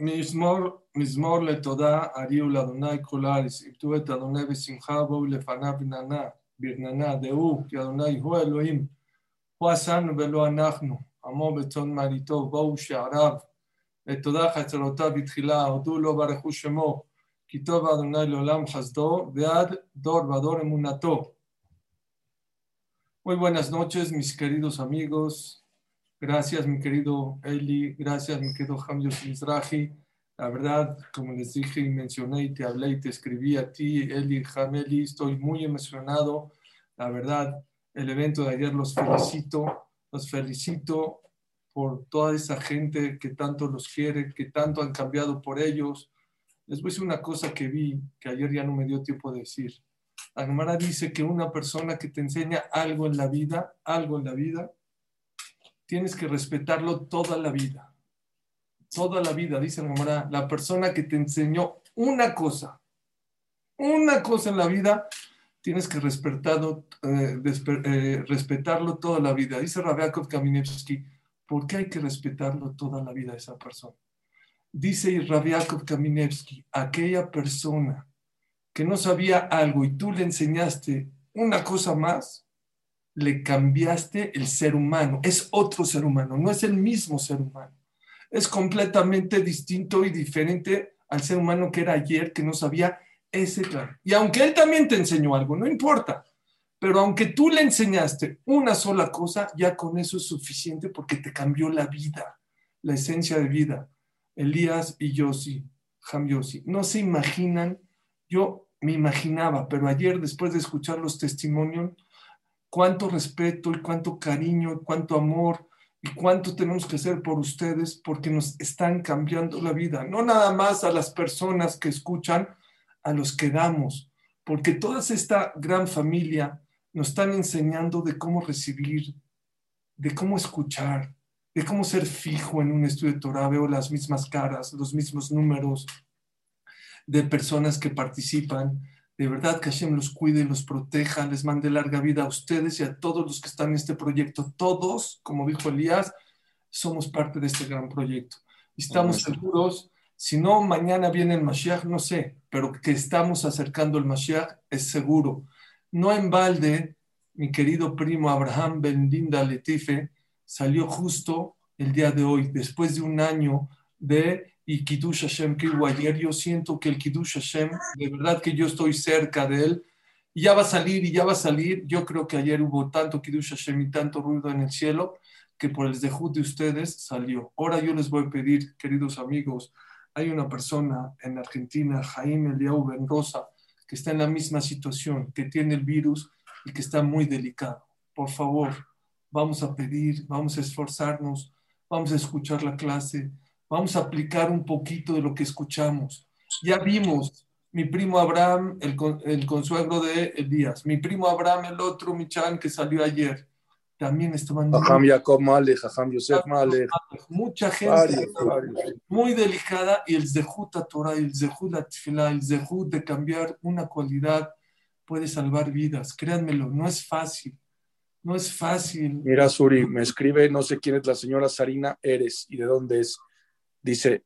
מזמור, מזמור לתודה, הריעו לאדוני כל הארץ, עבדו את אדוני בשמחה, בואו לפניו בננה, ברננה, דעו, כי אדוני הוא אלוהים, הוא עשנו ולא אנחנו, עמו בצאן מעליתו, בואו שעריו, לתודה חצרותיו בתחילה, הודו לו ברכו שמו, כי טוב אדוני לעולם חסדו, ועד דור ודור אמונתו. Muy buenas noches, mis queridos amigos. Gracias, mi querido Eli. Gracias, mi querido Hamio Mizrahi. La verdad, como les dije y mencioné y te hablé y te escribí a ti, Eli, Hameli, estoy muy emocionado. La verdad, el evento de ayer los felicito, los felicito por toda esa gente que tanto los quiere, que tanto han cambiado por ellos. Les voy a decir una cosa que vi, que ayer ya no me dio tiempo de decir. La Gemara dice que una persona que te enseña algo en la vida, algo en la vida, tienes que respetarlo toda la vida. Toda la vida, dice la la persona que te enseñó una cosa, una cosa en la vida, tienes que respetarlo, eh, eh, respetarlo toda la vida. Dice Rabiakov Kaminevsky, ¿por qué hay que respetarlo toda la vida a esa persona? Dice Rabiakov Kaminevsky, aquella persona que no sabía algo y tú le enseñaste una cosa más, le cambiaste el ser humano. Es otro ser humano, no es el mismo ser humano. Es completamente distinto y diferente al ser humano que era ayer, que no sabía ese claro. Y aunque él también te enseñó algo, no importa. Pero aunque tú le enseñaste una sola cosa, ya con eso es suficiente porque te cambió la vida, la esencia de vida. Elías y Yossi, Ham no se imaginan yo me imaginaba, pero ayer después de escuchar los testimonios, cuánto respeto y cuánto cariño y cuánto amor y cuánto tenemos que hacer por ustedes porque nos están cambiando la vida. No nada más a las personas que escuchan, a los que damos, porque toda esta gran familia nos están enseñando de cómo recibir, de cómo escuchar, de cómo ser fijo en un estudio de Torah. Veo las mismas caras, los mismos números, de personas que participan. De verdad que Hashem los cuide, los proteja, les mande larga vida a ustedes y a todos los que están en este proyecto. Todos, como dijo Elías, somos parte de este gran proyecto. Estamos seguros, si no, mañana viene el Mashiach, no sé, pero que estamos acercando el Mashiach es seguro. No en balde, mi querido primo Abraham Bendinda Letife salió justo el día de hoy, después de un año de y Kiddush Hashem que ayer, yo siento que el Kiddush Hashem, de verdad que yo estoy cerca de él, ya va a salir y ya va a salir. Yo creo que ayer hubo tanto Kiddush Hashem y tanto ruido en el cielo que por el dejud de ustedes salió. Ahora yo les voy a pedir, queridos amigos, hay una persona en Argentina, Jaime Eliau Benrosa, que está en la misma situación, que tiene el virus y que está muy delicado. Por favor, vamos a pedir, vamos a esforzarnos, vamos a escuchar la clase, Vamos a aplicar un poquito de lo que escuchamos. Ya vimos mi primo Abraham, el, el consuegro de Elías, mi primo Abraham, el otro Michan que salió ayer. También estaban. Jajam Jacob Malek, Jajam Yosef Malek. Mucha gente muy delicada y el Zehut a Torah, el Zehut a el Zehut de cambiar una cualidad puede salvar vidas. Créanmelo, no es fácil. No es fácil. Mira, Suri, me escribe, no sé quién es la señora Sarina Eres y de dónde es. Dice,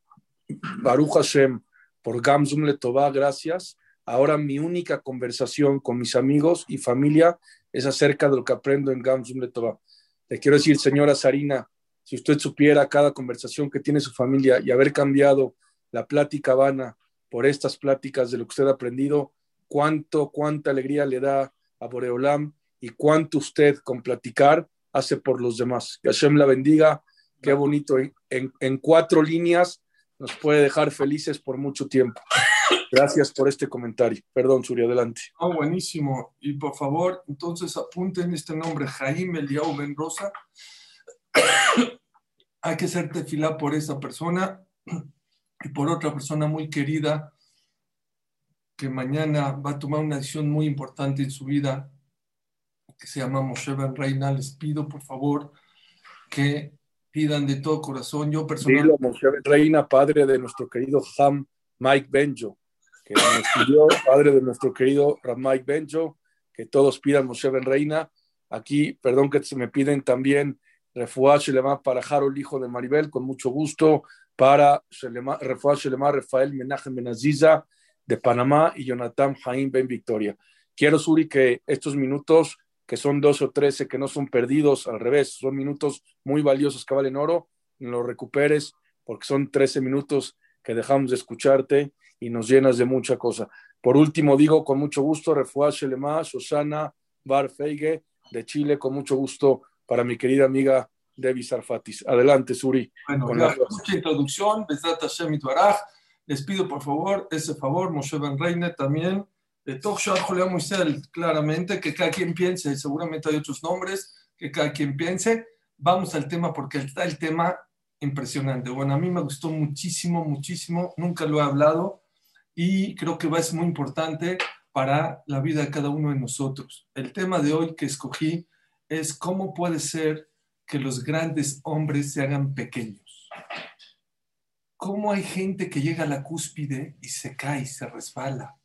Baruch Hashem, por Gamzum Letová, gracias. Ahora mi única conversación con mis amigos y familia es acerca de lo que aprendo en Gamzum Letová. Le quiero decir, señora Sarina, si usted supiera cada conversación que tiene su familia y haber cambiado la plática vana por estas pláticas de lo que usted ha aprendido, cuánto, cuánta alegría le da a Boreolam y cuánto usted con platicar hace por los demás. Que Hashem la bendiga Qué bonito. En, en, cuatro líneas nos puede dejar felices por mucho tiempo. Gracias por este comentario. Perdón, Suri, adelante. Ah, buenísimo. Y por favor, entonces apunten este nombre, Jaime Eliao Mendoza. Hay que hacer tefilá por esa persona y por otra persona muy querida que mañana va a tomar una decisión muy importante en su vida, que se llama Moshe Ben Reina. Les pido, por favor, que pidan de todo corazón. Yo personalmente. Reina, padre de nuestro querido Ham Mike Benjo, que nos pidió, padre de nuestro querido Ram Mike Benjo, que todos pidan Moshe Reina. Aquí, perdón que se me piden también Refuah Shelema para Harold, hijo de Maribel, con mucho gusto. para Refuah Shelema Rafael Menachem Benaziza de Panamá y Jonathan Jaim Ben Victoria. Quiero, Suri, que estos minutos, que son dos o trece, que no son perdidos, al revés, son minutos muy valiosos que valen oro, los recuperes, porque son trece minutos que dejamos de escucharte y nos llenas de mucha cosa. Por último, digo con mucho gusto, Refuah Shelema, Susana Bar Feige, de Chile, con mucho gusto para mi querida amiga Debbie Sarfatis. Adelante, Suri. Bueno, con la mucha introducción, Les pido por favor ese favor, Moshe Ben Reine también, de Toshar Moisel, claramente, que cada quien piense, seguramente hay otros nombres, que cada quien piense. Vamos al tema porque está el tema impresionante. Bueno, a mí me gustó muchísimo, muchísimo, nunca lo he hablado y creo que va ser muy importante para la vida de cada uno de nosotros. El tema de hoy que escogí es cómo puede ser que los grandes hombres se hagan pequeños. ¿Cómo hay gente que llega a la cúspide y se cae, se resbala?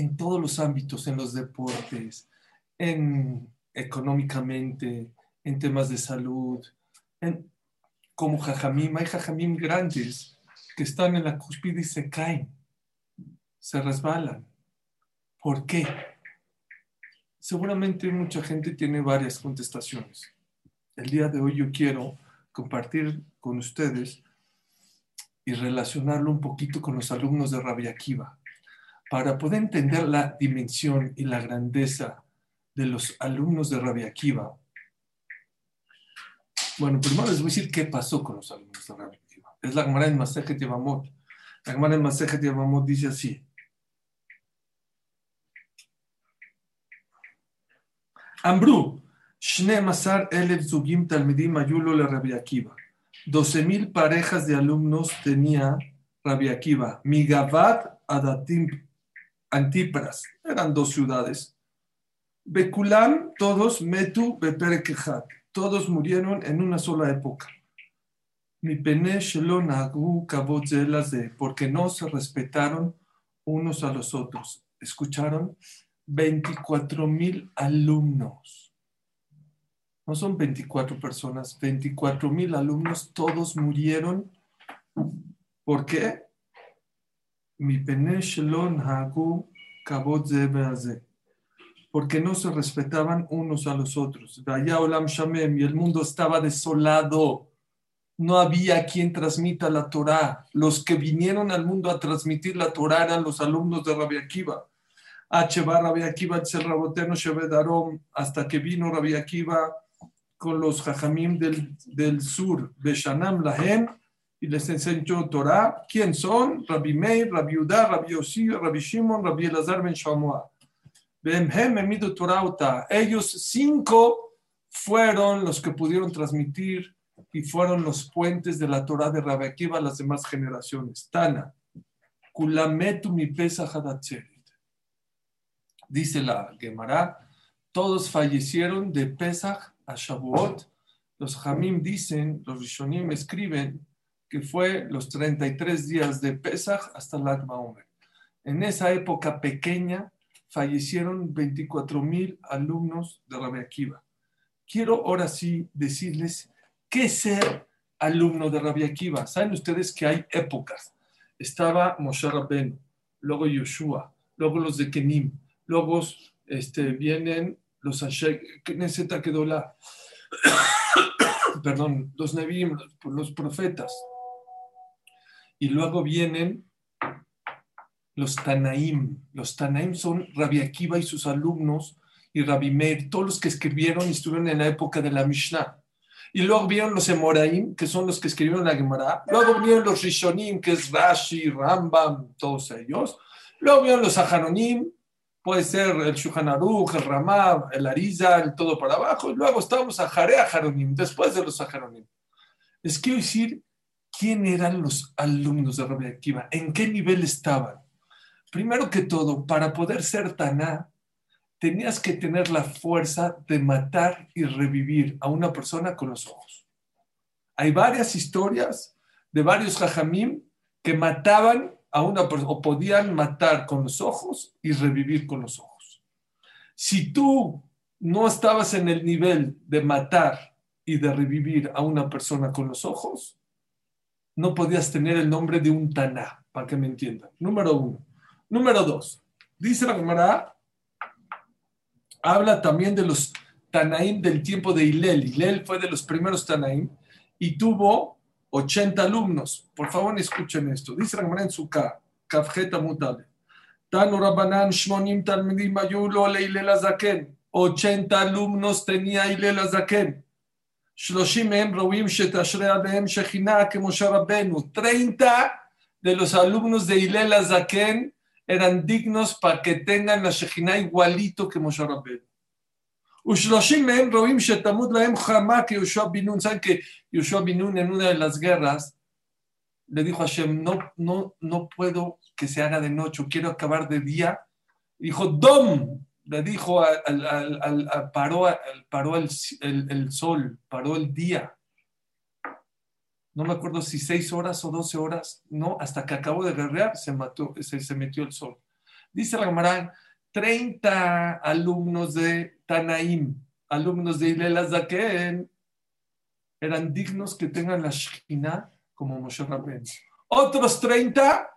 En todos los ámbitos, en los deportes, en económicamente, en temas de salud, en, como jajamim, hay jajamim grandes que están en la cúspide y se caen, se resbalan. ¿Por qué? Seguramente mucha gente tiene varias contestaciones el día de hoy yo quiero compartir con ustedes y relacionarlo un poquito con los alumnos de Rabia Akiva, para poder entender la dimensión y la grandeza de los alumnos de Rabia Akiva. Bueno, primero les voy a decir qué pasó con los alumnos de Rabia Akiva. Es la Gemara en Masejet Yevamot. La Gemara en Masejet Yevamot dice así. Ambrú, Masar Elef Zugim Talmidim Ayulo le Rabbi Akiva. 12.000 parejas de alumnos tenía Rabbi Akiva. Migavat Adatim Antipras. Eran dos ciudades. Bekulam, todos, Metu Beperekejat. Todos murieron en una sola época. Mi de porque no se respetaron unos a los otros. ¿Escucharon? 24.000 alumnos no son 24 personas, 24 mil alumnos, todos murieron. ¿Por qué? Porque no se respetaban unos a los otros. Y el mundo estaba desolado. No había quien transmita la Torah. Los que vinieron al mundo a transmitir la Torah eran los alumnos de. Rabbi Akiva, hasta que vino Rabbi Akiva con los jajamim del, del sur, Beshanam Lahem, y les enseñó Torah. ¿Quién son? Rabbi Meir, Rabbi Udá, Rabbi Yossi, Rabbi Shimon, Rabbi Elazar ben Shamua. Ellos cinco fueron los que pudieron transmitir y fueron los puentes de la Torah de Rabbi Akiva a las demás generaciones. Tana, Kulametu mi Dice la Gemara, todos fallecieron de Pesach a Shavuot, los Hamim dicen, los Rishonim escriben que fue los 33 días de Pesach hasta Lag Baomer. En esa época pequeña fallecieron 24 mil alumnos de Rabbi Akiva. Quiero ahora sí decirles qué ser alumno de Rabbi Akiva. Saben ustedes que hay épocas. Estaba Moshe Rabbeinu, luego Yoshua, luego los de Kenim, luego este, vienen los Ashek, Knesset la perdón, los Nebim, los profetas. Y luego vienen los Tanaim. Los Tanaim son Rabbi Akiva y sus alumnos y Rabbi Meir, todos los que escribieron y estuvieron en la época de la Mishnah. Y luego vinieron los Emoraim, que son los que escribieron la Gemara. Luego vinieron los Rishonim, que es Rashi, Rambam, todos ellos. Luego vinieron los Aharonim, puede ser el Shulchan el Ramab, el Ariza, el todo para abajo, y luego estamos a Jarea Jaronim, después de los Jaronim. Les quiero decir quién eran los alumnos de Rabbi Akiva, en qué nivel estaban. Primero que todo, para poder ser Taná, tenías que tener la fuerza de matar y revivir a una persona con los ojos. Hay varias historias de varios Jajamim que mataban a una o podían matar con los ojos y revivir con los ojos. Si tú no estabas en el nivel de matar y de revivir a una persona con los ojos, no podías tener el nombre de un Taná, para que me entiendan. Número uno. Número dos, dice la Gemara, habla también de los Tanaim del tiempo de Hilel. Hilel fue de los primeros Tanaim y tuvo 80 alumnos. Por favor, escuchen esto. Dice la Gemara en su Kafjeta Mutale. Tanu Rabbanan Shmonim Talmidim Azaken. 80 alumnos tenía Hilel Azaken. 30 de los alumnos de Hilel Azaken eran dignos para que tengan la Shekhinah igualito que Moshe Rabbeinu. Binun. ¿Saben que Yoshua Binun en una de las guerras le dijo a Hashem, no, no, no puedo que se haga de noche, quiero acabar de día? Dijo, Dom, le dijo, al, paró, paró el, el, sol, paró el día. No me acuerdo si seis horas o doce horas, no, hasta que acabó de guerrear se, mató, se, se metió el sol. Dice la Gamarán, 30 alumnos de Tanaim, alumnos de Ilela Zaken, eran dignos que tengan la Shekhinah como Moshe Rabbeinu. Otros 30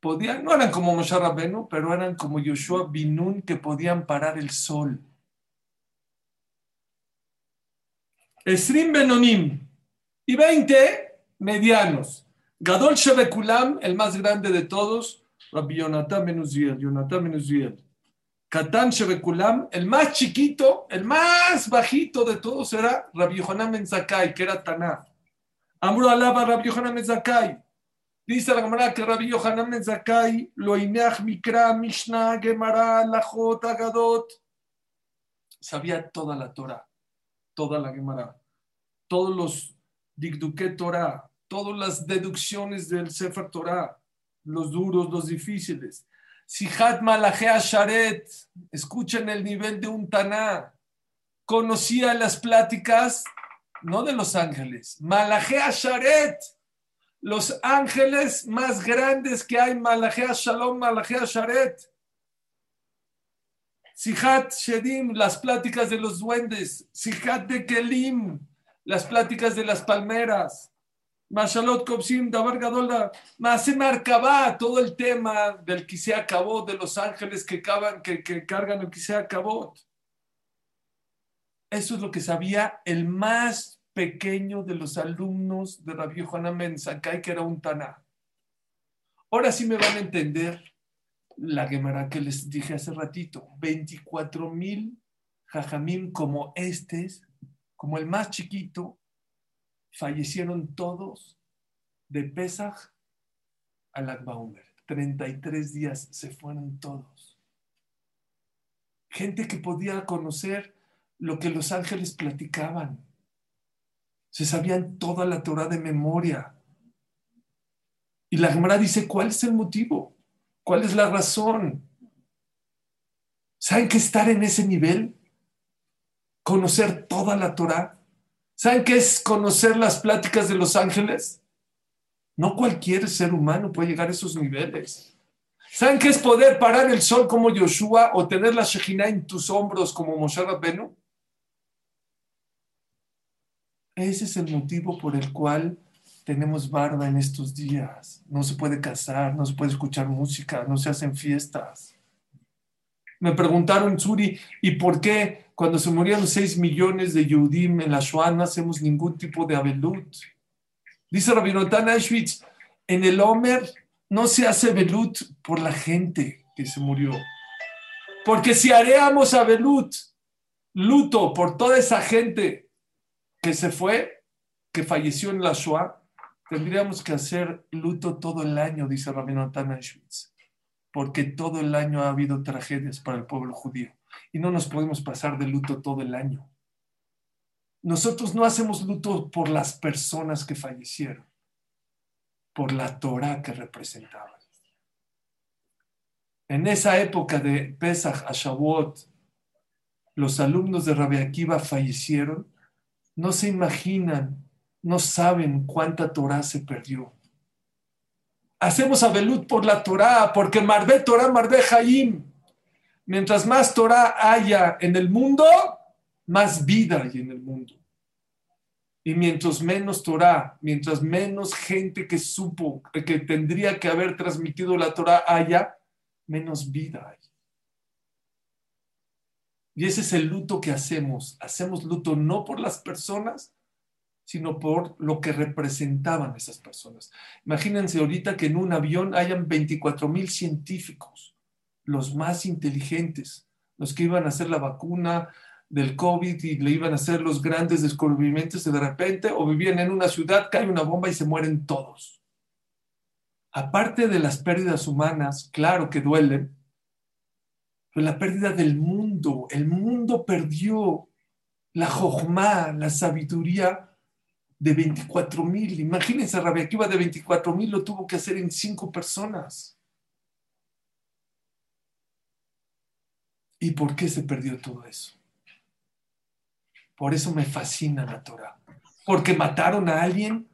podían, no eran como Moshe Rabbeinu, pero eran como Yoshua Binun que podían parar el sol. Esrim Benonim y 20 medianos. Gadol Shebekulam, el más grande de todos, Rabbi Yonatan Menuziel, Yonatan Menuziel. Katán Shebekulam, el más chiquito, el más bajito de todos era Rabbi Yohanan Menzakai, que era Taná. Amro alaba Rabbi Yohanan Menzakai. Dice la cámara que Rabbi Yohanan Menzakai lo ineach mikra, mishnah, gemara, lachot, agadot. Sabía toda la Torah, toda la gemara, todos los dikduke Torah, todas las deducciones del Sefer Torah, los duros, los difíciles. Sihat Malajea Sharet, escuchen el nivel de un Taná. Conocía las pláticas, no de los ángeles, Malajea Sharet, los ángeles más grandes que hay, Malajea Shalom, Malajea Sharet. Sihat Shedim, las pláticas de los duendes. Sihat de Kelim, las pláticas de las palmeras. Mashalot Kopsim, Dabar Gadolda, se marcaba todo el tema del que se acabó, de los ángeles que cargan el que se acabó. Eso es lo que sabía el más pequeño de los alumnos de Rabbi Yohanan Ben que era un Taná. Ahora sí me van a entender la Gemara que les dije hace ratito. 24 mil jajamim como este, como el más chiquito, fallecieron todos de Pesach al Akbaumer. 33 días se fueron todos. Gente que podía conocer lo que los ángeles platicaban. Se sabían toda la Torah de memoria. Y la Gemara dice, ¿cuál es el motivo? ¿Cuál es la razón? ¿Saben que estar en ese nivel? Conocer toda la Torah ¿Saben qué es conocer las pláticas de los ángeles? No cualquier ser humano puede llegar a esos niveles. ¿Saben qué es poder parar el sol como Yoshua o tener la Shekhinah en tus hombros como Moshe Rabbenu? Ese es el motivo por el cual tenemos barba en estos días. No se puede casar, no se puede escuchar música, no se hacen fiestas. Me preguntaron, Suri, ¿y por qué cuando se murieron 6 millones de Yehudim en la Shoah no hacemos ningún tipo de abelut? Dice Rabinotan Auschwitz, en el Homer no se hace abelut por la gente que se murió. Porque si haríamos abelut, luto por toda esa gente que se fue, que falleció en la Shoah, tendríamos que hacer luto todo el año, dice Rabinotan Auschwitz porque todo el año ha habido tragedias para el pueblo judío y no nos podemos pasar de luto todo el año. Nosotros no hacemos luto por las personas que fallecieron, por la Torah que representaban. En esa época de Pesach a Shavuot, los alumnos de Rabbi Akiva fallecieron, no se imaginan, no saben cuánta Torah se perdió hacemos abelut por la Torah, porque Marbe Torah, Marbe Jaim. Mientras más Torah haya en el mundo, más vida hay en el mundo. Y mientras menos Torah, mientras menos gente que supo que tendría que haber transmitido la Torah haya, menos vida hay. Y ese es el luto que hacemos. Hacemos luto no por las personas, sino por lo que representaban esas personas. Imagínense ahorita que en un avión hayan 24 mil científicos, los más inteligentes, los que iban a hacer la vacuna del COVID y le iban a hacer los grandes descubrimientos y de repente o vivían en una ciudad, cae una bomba y se mueren todos. Aparte de las pérdidas humanas, claro que duelen, pero la pérdida del mundo, el mundo perdió la jojma, la sabiduría de 24 mil. Imagínense, Rabia Akiva de 24 mil lo tuvo que hacer en cinco personas. ¿Y por qué se perdió todo eso? Por eso me fascina la Torah. Porque mataron a alguien,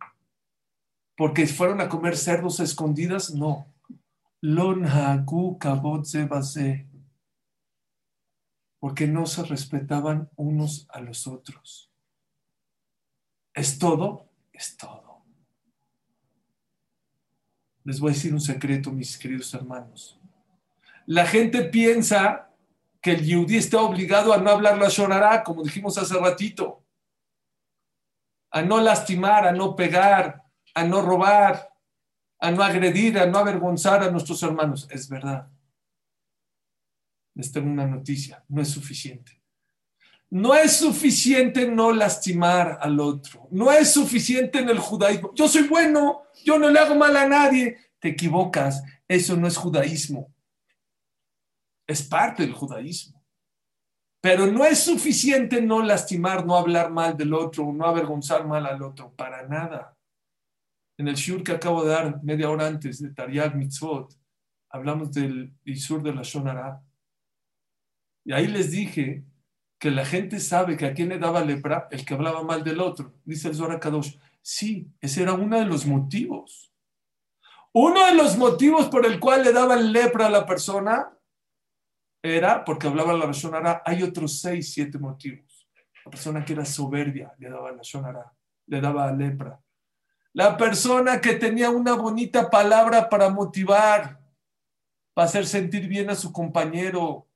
porque fueron a comer cerdos escondidas, no. Lon porque no se respetaban unos a los otros. ¿Es todo? Es todo. Les voy a decir un secreto, mis queridos hermanos. La gente piensa que el yudí está obligado a no hablar la shonará, como dijimos hace ratito, a no lastimar, a no pegar, a no robar, a no agredir, a no avergonzar a nuestros hermanos. Es verdad. Les tengo una noticia, no es suficiente. No es suficiente no lastimar al otro. No es suficiente en el judaísmo. Yo soy bueno, yo no le hago mal a nadie. Te equivocas, eso no es judaísmo es parte del judaísmo. Pero no es suficiente no lastimar, no hablar mal del otro, no avergonzar mal al otro, para nada. En el shur que acabo de dar media hora antes de Tariag Mitzvot, hablamos del Isur de la Shonara. Y ahí les dije que la gente sabe que a quién le daba lepra el que hablaba mal del otro. Dice el Zohar. Sí, ese era uno de los motivos. Uno de los motivos por el cual le daban lepra a la persona era porque hablaba la Shonara. Hay otros seis, siete motivos. La persona que era soberbia le daba la Shonara, le daba lepra. La persona que tenía una bonita palabra para motivar, para hacer sentir bien a su compañero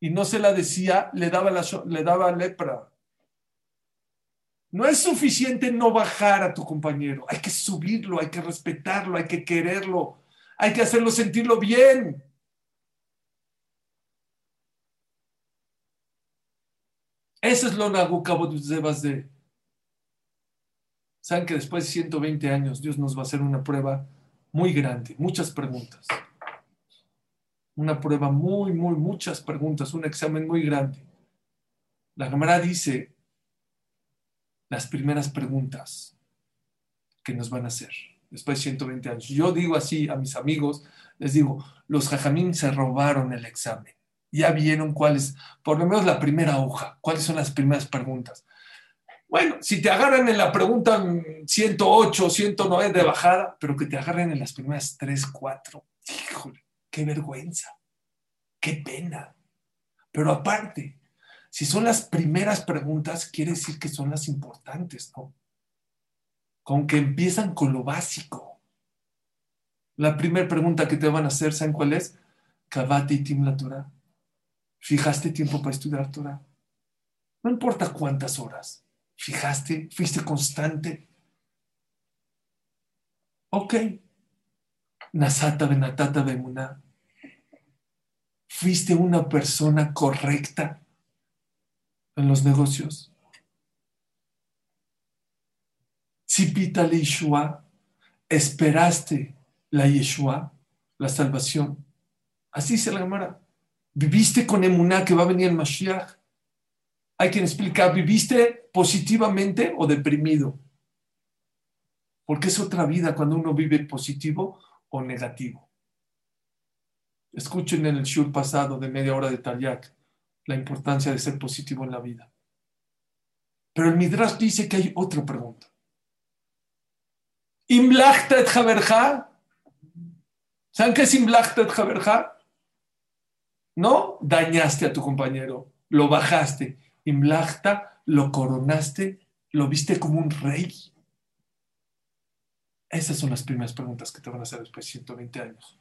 y no se la decía, le daba, la, le daba lepra. No es suficiente no bajar a tu compañero, hay que subirlo, hay que respetarlo, hay que quererlo, hay que hacerlo sentirlo bien. Eso es lo de. Saben que después de 120 años Dios nos va a hacer una prueba muy grande, muchas preguntas. Una prueba muy, muy, muchas preguntas, un examen muy grande. La Gemara dice las primeras preguntas que nos van a hacer después de 120 años. Yo digo así a mis amigos, les digo, los jajamín se robaron el examen ya vieron cuáles, por lo menos la primera hoja, cuáles son las primeras preguntas. Bueno, si te agarran en la pregunta 108, 109 de bajada, pero que te agarren en las primeras 3, 4, híjole, qué vergüenza, qué pena. Pero aparte, si son las primeras preguntas, quiere decir que son las importantes, ¿no? Con que empiezan con lo básico. La primera pregunta que te van a hacer, ¿saben cuál es? Kavati Tim la ¿Fijaste tiempo para estudiar Torah? No importa cuántas horas. ¿Fijaste? ¿Fuiste constante? Ok. Nasata benatata bemuna. ¿Fuiste una persona correcta en los negocios? Tzipita Yeshua, esperaste la Yeshua, la salvación. Así se la llamará. ¿Viviste con emuná que va a venir el Mashiach? Hay quien explica, ¿viviste positivamente o deprimido? Porque es otra vida cuando uno vive positivo o negativo. Escuchen en el shur pasado de media hora de Taryak la importancia de ser positivo en la vida. Pero el Midrash dice que hay otra pregunta. ¿Imlachtet Haberja? ¿Saben qué es Imlachtet Haberja? No dañaste a tu compañero, lo bajaste. Imlachta, lo coronaste, ¿Lo viste como un rey? Esas son las primeras preguntas que te van a hacer después de 120 años.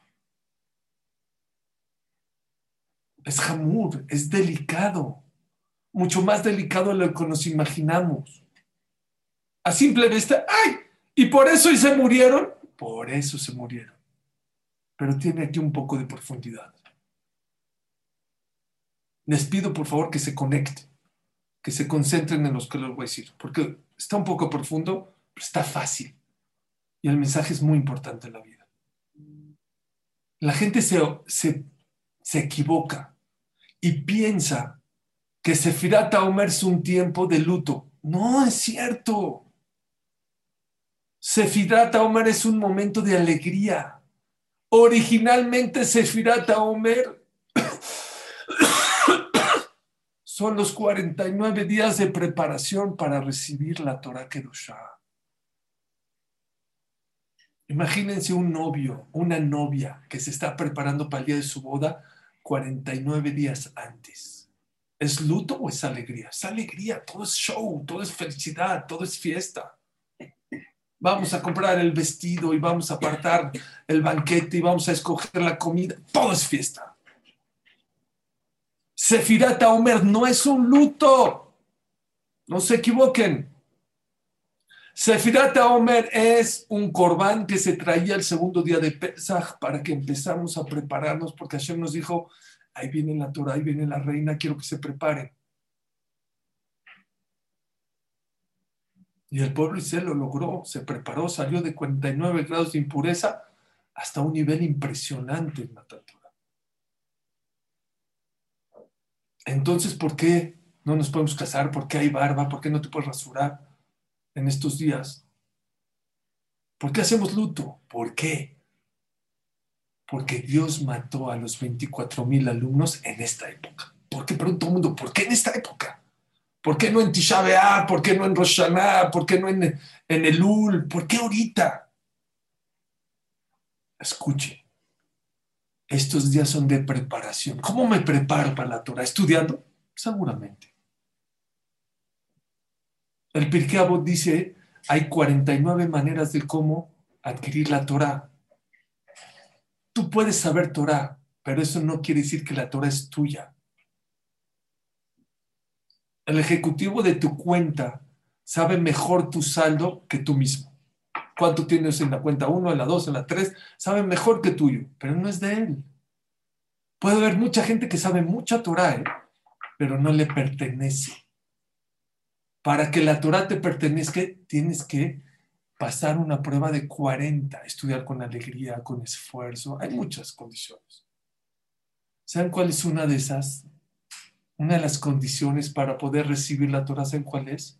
Es jamur, es delicado, mucho más delicado de lo que nos imaginamos. A simple vista, ¡ay! ¿Y por eso y se murieron? Por eso se murieron. Pero tiene aquí un poco de profundidad. Les pido por favor que se conecten, que se concentren en los que les voy a decir, porque está un poco profundo, pero está fácil. Y el mensaje es muy importante en la vida. La gente se, se, equivoca y piensa que Sefirat Omer es un tiempo de luto. No es cierto. Sefirat Omer es un momento de alegría. Originalmente Sefirat Omer son los 49 días de preparación para recibir la Torah Kedushah. Imagínense un novio, una novia que se está preparando para el día de su boda 49 días antes. ¿Es luto o es alegría? Es alegría, todo es show, todo es felicidad, todo es fiesta. Vamos a comprar el vestido y vamos a apartar el banquete y vamos a escoger la comida. Todo es fiesta. Sefirat Omer no es un luto. No se equivoquen. Sefirat Omer es un corbán que se traía el segundo día de Pesach para que empezamos a prepararnos, porque Hashem nos dijo, ahí viene la Torah, ahí viene la reina, quiero que se preparen. Y el pueblo Israel lo logró, se preparó, salió de 49 grados de impureza hasta un nivel impresionante en la Entonces, ¿por qué no nos podemos casar? ¿Por qué hay barba? ¿Por qué no te puedes rasurar en estos días? ¿Por qué hacemos luto? ¿Por qué? Porque Dios mató a los 24 mil alumnos en esta época. ¿Por qué pregunta el mundo? ¿Por qué en esta época? ¿Por qué no en Tisha? ¿Por qué no en Rosh ¿Por qué no en, en Elul? ¿Por qué ahorita? Escuche. Estos días son de preparación. ¿Cómo me preparo para la Torah? ¿Estudiando? Seguramente. El Pirkei dice, hay 49 maneras de cómo adquirir la Torah. Tú puedes saber Torah, pero eso no quiere decir que la Torah es tuya. El ejecutivo de tu cuenta sabe mejor tu saldo que tú mismo cuánto tienes en la cuenta 1, en la 2, en la 3, sabe mejor que tuyo, pero no es de él. Puede haber mucha gente que sabe mucha Torah, ¿eh? pero no le pertenece. Para que la Torah te pertenezca, tienes que pasar una prueba de 40, estudiar con alegría, con esfuerzo. Hay muchas condiciones. ¿Saben cuál es una de esas? Una de las condiciones para poder recibir la Torah, ¿saben cuál es?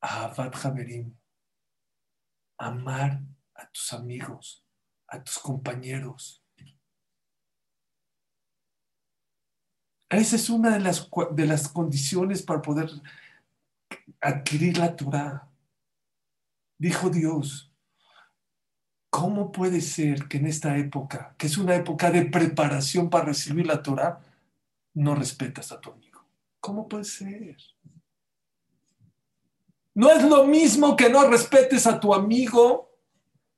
Ahavat Haberim amar a tus amigos, a tus compañeros. Esa es una de las, de las condiciones para poder adquirir la Torah. Dijo Dios, ¿cómo puede ser que en esta época, que es una época de preparación para recibir la Torah, no respetas a tu amigo? ¿Cómo puede ser? No es lo mismo que no respetes a tu amigo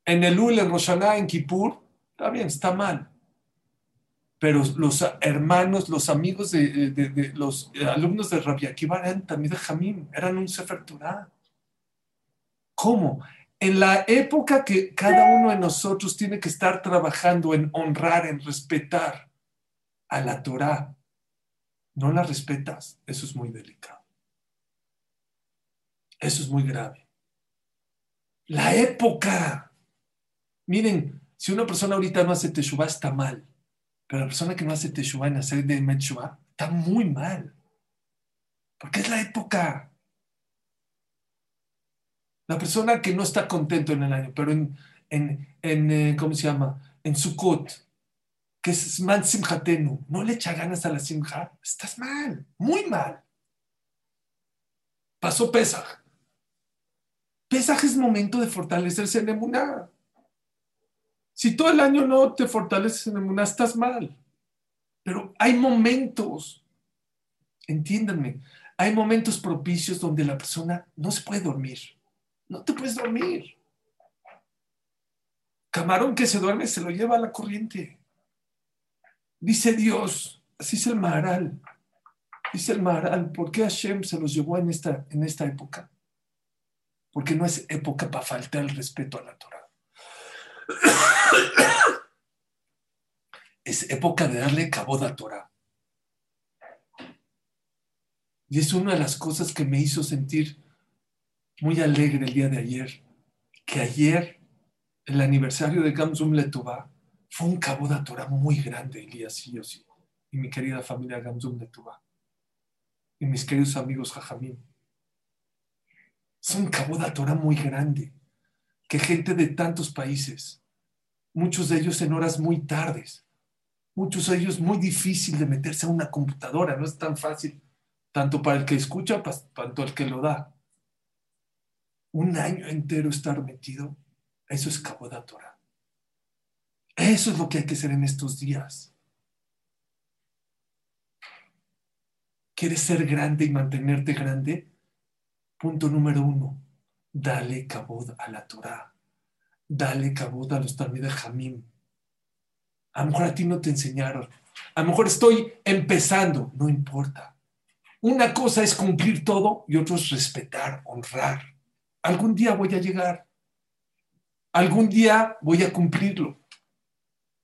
en el Ul, en Roshaná, en Kippur. Está bien, está mal. Pero los hermanos, los amigos de, los alumnos de Rabbi Akiva eran también de Jamim, eran un Sefer Torah. ¿Cómo? En la época que cada uno de nosotros tiene que estar trabajando en honrar, en respetar a la Torah, no la respetas, eso es muy delicado. Eso es muy grave. La época. Miren, si una persona ahorita no hace teshuva está mal, pero la persona que no hace teshuva en hacer de Metshuva está muy mal. Porque es la época. La persona que no está contento en el año, pero en, en, en eh, ¿cómo se llama? En Sukkot, que es man simhatenu, no le echa ganas a la simha, estás mal, muy mal. Pasó Pesach. Pesaje es momento de fortalecerse en Emuná. Si todo el año no te fortaleces en Emuná, estás mal. Pero hay momentos, entiéndanme, Hay momentos propicios donde la persona no se puede dormir. No te puedes dormir. Camarón que se duerme se lo lleva a la corriente. Dice Dios, así es el Maharal. Dice el Maharal, ¿por qué Hashem se los llevó en esta, en esta época? Porque no es época para faltar el respeto a la Torah. Es época de darle cabo a Torah. Y es una de las cosas que me hizo sentir muy alegre el día de ayer, que ayer, el aniversario de Gamzum Letubá, fue un cabo de Torah muy grande, Elías y yo, y mi querida familia Gamzum Letubá, y mis queridos amigos Jajamín. Es un cabo de Torah muy grande, que gente de tantos países, muchos de ellos en horas muy tardes, muchos de ellos muy difícil de meterse a una computadora, no es tan fácil, tanto para el que escucha, tanto el que lo da. Un año entero estar metido, eso es cabo de Torah. Eso es lo que hay que hacer en estos días. ¿Quieres ser grande y mantenerte grande? Punto número uno, dale cabod a la Torah. Dale cabod a los Talmud Jamim. A lo mejor a ti no te enseñaron. A lo mejor estoy empezando. No importa. Una cosa es cumplir todo y otra es respetar, honrar. Algún día voy a llegar. Algún día voy a cumplirlo.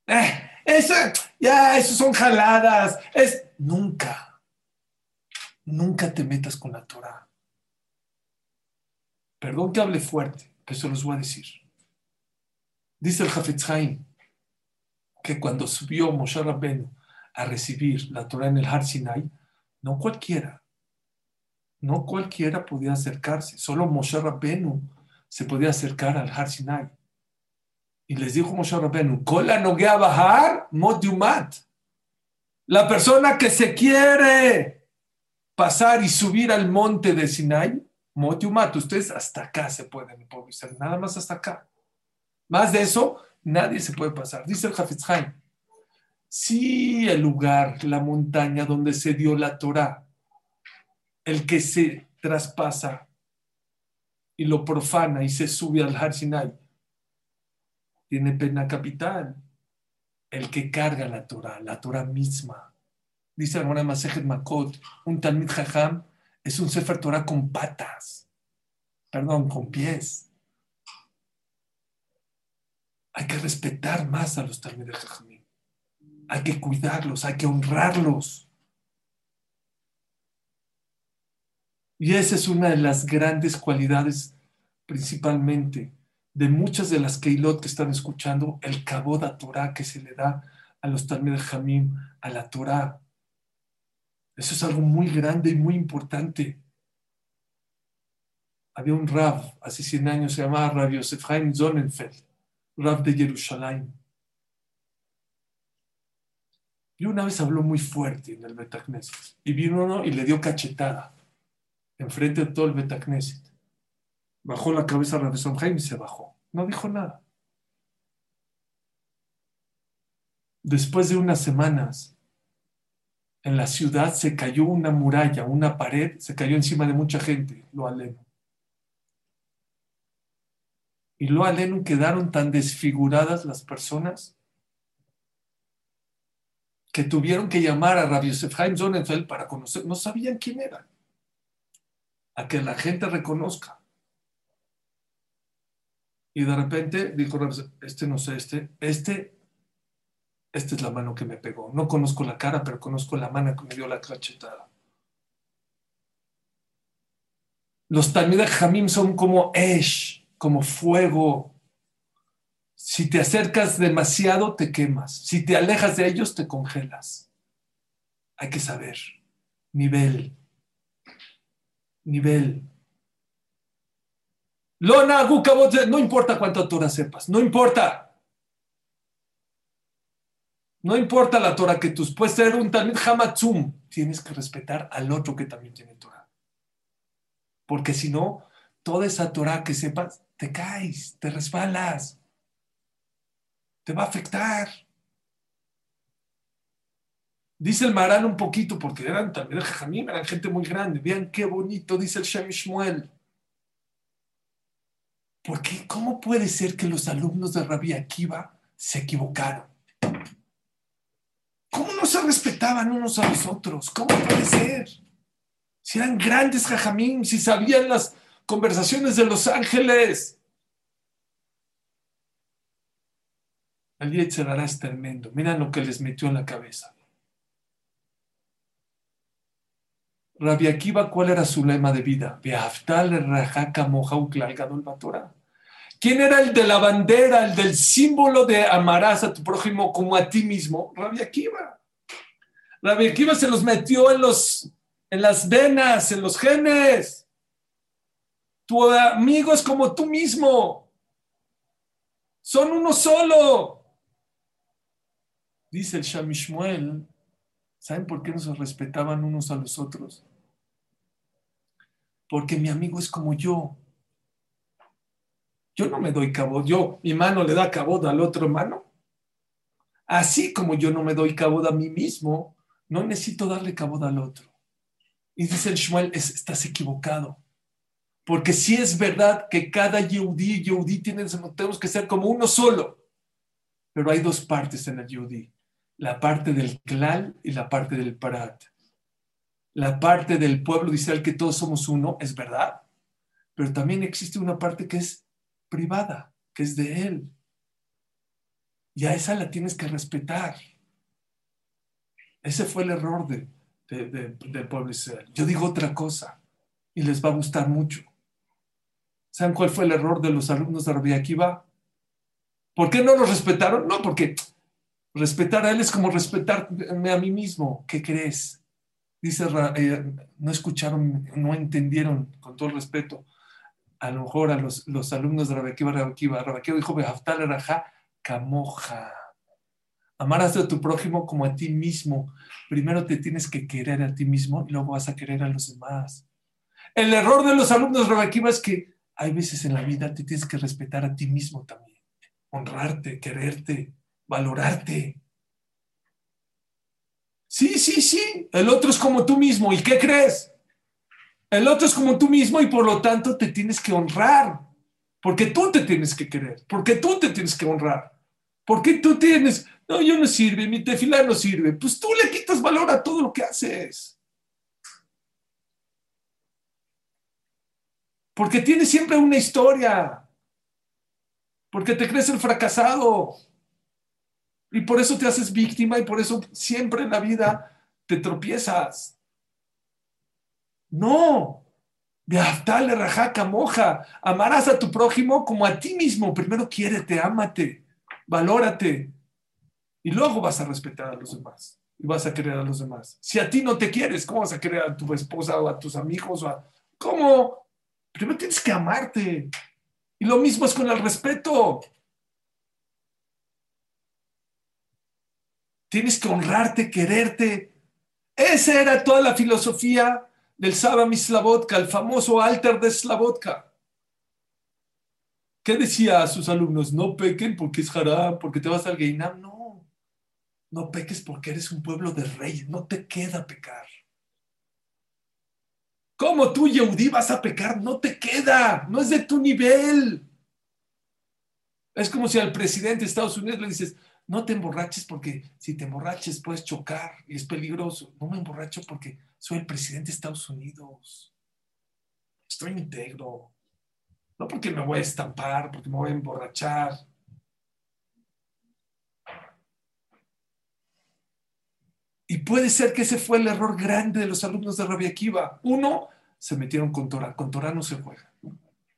Eh, eso, ya, eso son jaladas. Nunca, nunca te metas con la Torah. Perdón que hable fuerte, pero se los voy a decir. Dice el Hafetz Haim que cuando subió Moshe Rabbeinu a recibir la Torah en el Har Sinai, no cualquiera, no cualquiera podía acercarse, solo Moshe Rabbeinu se podía acercar al Har Sinai. Y les dijo Moshe Rabbeinu, Kola noguea bajar modiumat. La persona que se quiere pasar y subir al monte de Sinai, modiumat, ustedes hasta acá se pueden nada más hasta acá. Más de eso, nadie se puede pasar. Dice el Hafez Haim, si el lugar, la montaña donde se dio la Torah, el que se traspasa y lo profana y se sube al Har Sinai, tiene pena capital. El que carga la Torah, la Torah misma. Dice alguna Masejet Makot, un Talmid Jajam es un Sefer Torah con patas, perdón, con pies. Hay que respetar más a los Talmid Jajamim. Hay que cuidarlos, hay que honrarlos. Y esa es una de las grandes cualidades, principalmente, de muchas de las Keilot que están escuchando, el Kabod a Torah que se le da a los Talmud Hamim, a la Torah. Eso es algo muy grande y muy importante. Había un Rav hace 100 años, se llamaba Rav Yosef Haim Sonnenfeld, Rav de Jerusalén. Y una vez habló muy fuerte en el Betacneset. Y vino uno y le dio cachetada enfrente de todo el Betacneset. Bajó la cabeza Rav Jaime y se bajó. No dijo nada. Después de unas semanas, en la ciudad se cayó una muralla, una pared, se cayó encima de mucha gente, lo aleno. Y lo aleno quedaron tan desfiguradas las personas que tuvieron que llamar a Rabbi Yosef Haim Sonnenfeld para conocer, no sabían quién era, a que la gente reconozca. Y de repente dijo, este no sé, este, este, esta es la mano que me pegó. No conozco la cara, pero conozco la mano que me dio la cachetada. Los Talmud Jamim son como Esh, como fuego. Si te acercas demasiado, te quemas. Si te alejas de ellos, te congelas. Hay que saber. Nivel. Nivel. Lona, no importa cuánta Torah sepas, no importa. No importa la Torah que tú puedes ser un Talmud Hamatzum, tienes que respetar al otro que también tiene Torah. Porque si no, toda esa Torah que sepas, te caes, te resbalas, te va a afectar. Dice el Marán un poquito, porque eran también Jajamim, eran gente muy grande. Vean qué bonito, dice el Shem Shmuel. ¿Por qué? ¿Cómo puede ser que los alumnos de Rabbi Akiva se equivocaron? ¿Cómo no se respetaban unos a los otros? ¿Cómo puede ser? Si eran grandes jajamín, si sabían las conversaciones de los ángeles. El Yetzerara es tremendo. Miren lo que les metió en la cabeza. Rabbi Akiva, ¿cuál era su lema de vida? ¿Quién era el de la bandera, el del símbolo de amarás a tu prójimo como a ti mismo? Rabbi Akiva. Rabbi Akiva se los metió en, los, en las venas, en los genes. Tu amigo es como tú mismo. Son uno solo. Dice el Shamishmuel. ¿Saben por qué no se respetaban unos a los otros? Porque mi amigo es como yo. Yo no me doy cabo, yo, mi mano le da cabo al otro mano. Así como yo no me doy cabo a mí mismo, no necesito darle cabo al otro. Y dice el Shmuel, estás equivocado. Porque si es verdad que cada Yehudi, Yehudi tiene, tenemos que ser como uno solo. Pero hay dos partes en el Yehudi. La parte del clan y la parte del parat. La parte del pueblo de Israel que todos somos uno, es verdad. Pero también existe una parte que es privada, que es de Él. Y a esa la tienes que respetar. Ese fue el error de, del pueblo Israel. Yo digo otra cosa y les va a gustar mucho. ¿Saben cuál fue el error de los alumnos de Rabbi Akiva? ¿Por qué no los respetaron? No, porque respetar a él es como respetarme a mí mismo. ¿Qué crees? Dice, eh, no escucharon, no entendieron, con todo el respeto a lo mejor a los, los alumnos de Rabequiba, Rabequiba, Rabequiba dijo, Behaftal Raja, Camoja. Amarás a tu prójimo como a ti mismo. Primero te tienes que querer a ti mismo y luego vas a querer a los demás. El error de los alumnos de Rabequiba es que hay veces en la vida te tienes que respetar a ti mismo también. Honrarte, quererte, valorarte. Sí, sí, sí. El otro es como tú mismo. ¿Y qué crees? El otro es como tú mismo y por lo tanto te tienes que honrar. Porque tú te tienes que querer. Porque tú te tienes que honrar. Porque tú tienes, no, yo no sirve, mi tefilá no sirve. Pues tú le quitas valor a todo lo que haces. Porque tienes siempre una historia. Porque te crees el fracasado. Y por eso te haces víctima y por eso siempre en la vida te tropiezas. No. Beaftale rajaca moja. Amarás a tu prójimo como a ti mismo. Primero quiérete, ámate, valórate. Y luego vas a respetar a los demás. Y vas a querer a los demás. Si a ti no te quieres, ¿cómo vas a querer a tu esposa o a tus amigos? O a... ¿Cómo? Primero tienes que amarte. Y lo mismo es con el respeto. Tienes que honrarte, quererte. Esa era toda la filosofía del Saba Mislavotka, el famoso alter de Slavotka. ¿Qué decía a sus alumnos? No pequen porque es haram, porque te vas al Geinam. No, no peques porque eres un pueblo de reyes, no te queda pecar. ¿Cómo tú, Yehudi, vas a pecar? No te queda, no es de tu nivel. Es como si al presidente de Estados Unidos le dices, no te emborraches porque si te emborraches puedes chocar y es peligroso. No me emborracho porque soy el presidente de Estados Unidos. Estoy íntegro. No porque me voy a estampar, porque me voy a emborrachar. Y puede ser que ese fue el error grande de los alumnos de Rabia Akiva. Uno, se metieron con Torah. Con Torah no se juega.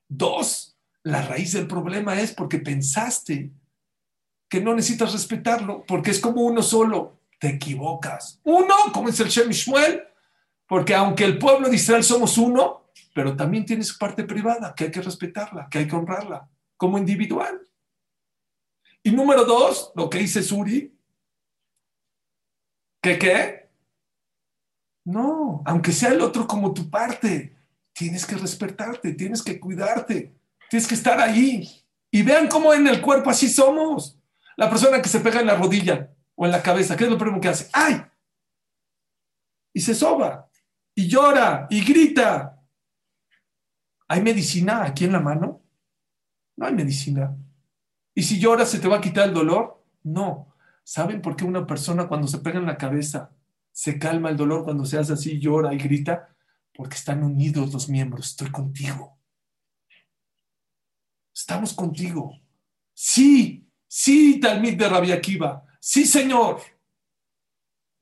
Dos, la raíz del problema es porque pensaste que no necesitas respetarlo, porque es como uno solo. Te equivocas. Uno, como es el Shem Shmuel, porque aunque el pueblo de Israel somos uno, pero también tiene su parte privada, que hay que respetarla, que hay que honrarla, como individual. Y número dos, lo que dice Suri, ¿que qué? No, aunque sea el otro como tu parte, tienes que respetarte, tienes que cuidarte, tienes que estar ahí. Y vean cómo en el cuerpo así somos. La persona que se pega en la rodilla o en la cabeza, ¿qué es lo primero que hace? ¡Ay! y se soba, y llora, y grita. ¿Hay medicina aquí en la mano? No hay medicina. ¿Y si lloras se te va a quitar el dolor? No. ¿Saben por qué una persona cuando se pega en la cabeza se calma el dolor cuando se hace así, llora y grita? Porque están unidos los miembros. Estoy contigo. Estamos contigo. Sí, sí, Talmid de Rabia Akiva. Sí, Señor.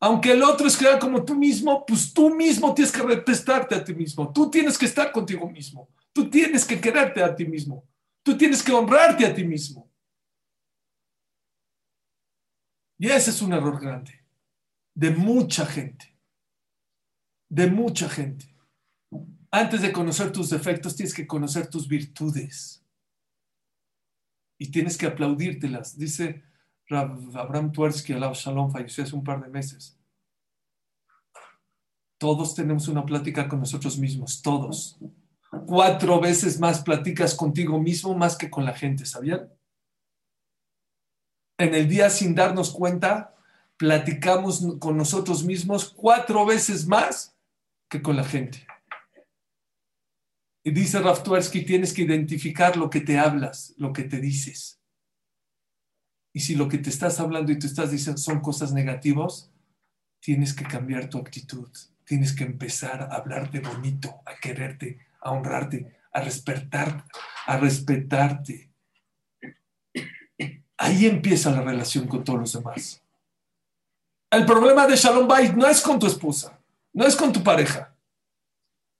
Aunque el otro es creado como tú mismo, pues tú mismo tienes que respetarte a ti mismo. Tú tienes que estar contigo mismo. Tú tienes que quererte a ti mismo. Tú tienes que honrarte a ti mismo. Y ese es un error grande de mucha gente. De mucha gente. Antes de conocer tus defectos, tienes que conocer tus virtudes. Y tienes que aplaudírtelas. Dice Abraham Tversky, Alab Shalom, falleció hace un par de meses. Todos tenemos una plática con nosotros mismos, todos. Cuatro veces más platicas contigo mismo más que con la gente, ¿sabían? En el día sin darnos cuenta, platicamos con nosotros mismos cuatro veces más que con la gente. Y dice Raftuarsky, tienes que identificar lo que te hablas, lo que te dices. Y si lo que te estás hablando y te estás diciendo son cosas negativas, tienes que cambiar tu actitud. Tienes que empezar a hablarte bonito, a quererte, a honrarte, a respetar, a respetarte. Ahí empieza la relación con todos los demás. El problema de Shalom Bait no es con tu esposa, no es con tu pareja.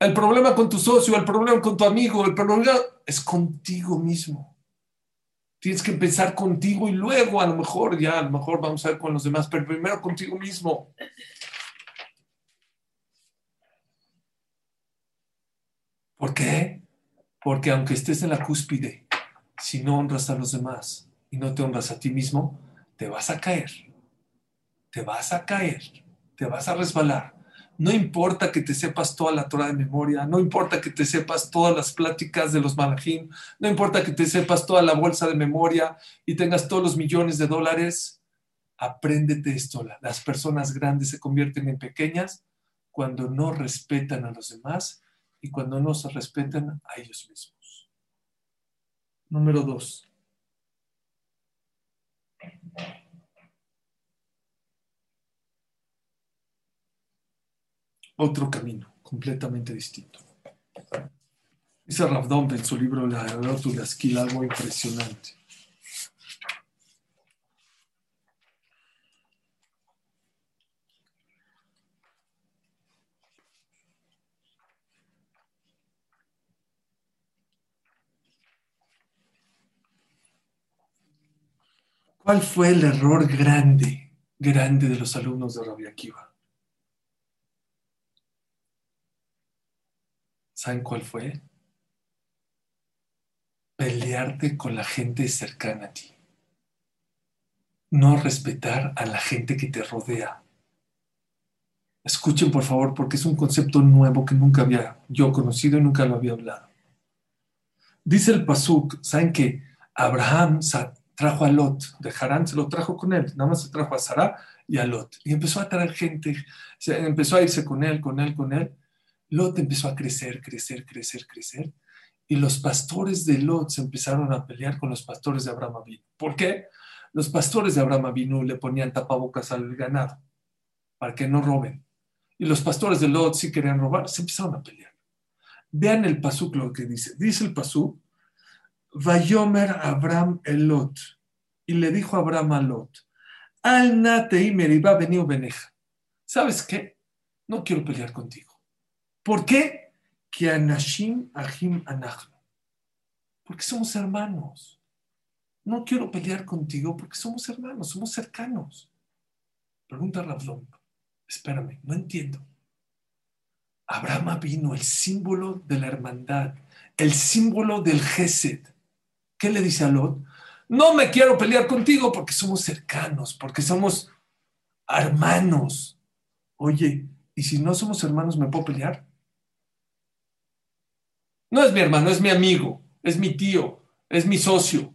El problema con tu socio, el problema con tu amigo, el problema es contigo mismo. Tienes que empezar contigo y luego a lo mejor ya, a lo mejor vamos a ver con los demás, pero primero contigo mismo. ¿Por qué? Porque aunque estés en la cúspide, si no honras a los demás y no te honras a ti mismo, te vas a caer. Te vas a caer, te vas a resbalar. No importa que te sepas toda la Torah de memoria, no importa que te sepas todas las pláticas de los malajim, no importa que te sepas toda la bolsa de memoria y tengas todos los millones de dólares, apréndete esto. Las personas grandes se convierten en pequeñas cuando no respetan a los demás y cuando no se respetan a ellos mismos. Número dos. Otro camino completamente distinto. Dice Ravdom en su libro La la Esquila algo impresionante. ¿Cuál fue el error grande, grande de los alumnos de Rabbi Akiva? ¿Saben cuál fue? Pelearte con la gente cercana a ti. No respetar a la gente que te rodea. Escuchen por favor porque es un concepto nuevo que nunca había yo conocido y nunca lo había hablado. Dice el Pasuk, ¿saben que Abraham trajo a Lot de Harán, se lo trajo con él, nada más se trajo a Sara y a Lot. Y empezó a traer gente, empezó a irse con él, con él, con él. Lot empezó a crecer, crecer, crecer, crecer. Y los pastores de Lot se empezaron a pelear con los pastores de Abraham Avinu. ¿Por qué? Los pastores de Abraham Avinu le ponían tapabocas al ganado para que no roben. Y los pastores de Lot, si querían robar, se empezaron a pelear. Vean el pasuk lo que dice. Dice el pasuk, Vayomer Abraham el Lot. Y le dijo Abraham a Lot, Al nate y va venido beneja. ¿Sabes qué? No quiero pelear contigo. ¿Por qué? Que anashim ahim anachno. Porque somos hermanos. No quiero pelear contigo porque somos hermanos, somos cercanos. Pregunta Ravlon. Espérame, no entiendo. Abraham vino el símbolo de la hermandad, el símbolo del Gesed. ¿Qué le dice a Lot? No me quiero pelear contigo porque somos cercanos, porque somos hermanos. Oye, ¿y si no somos hermanos, me puedo pelear? No es mi hermano, es mi amigo, es mi tío, es mi socio.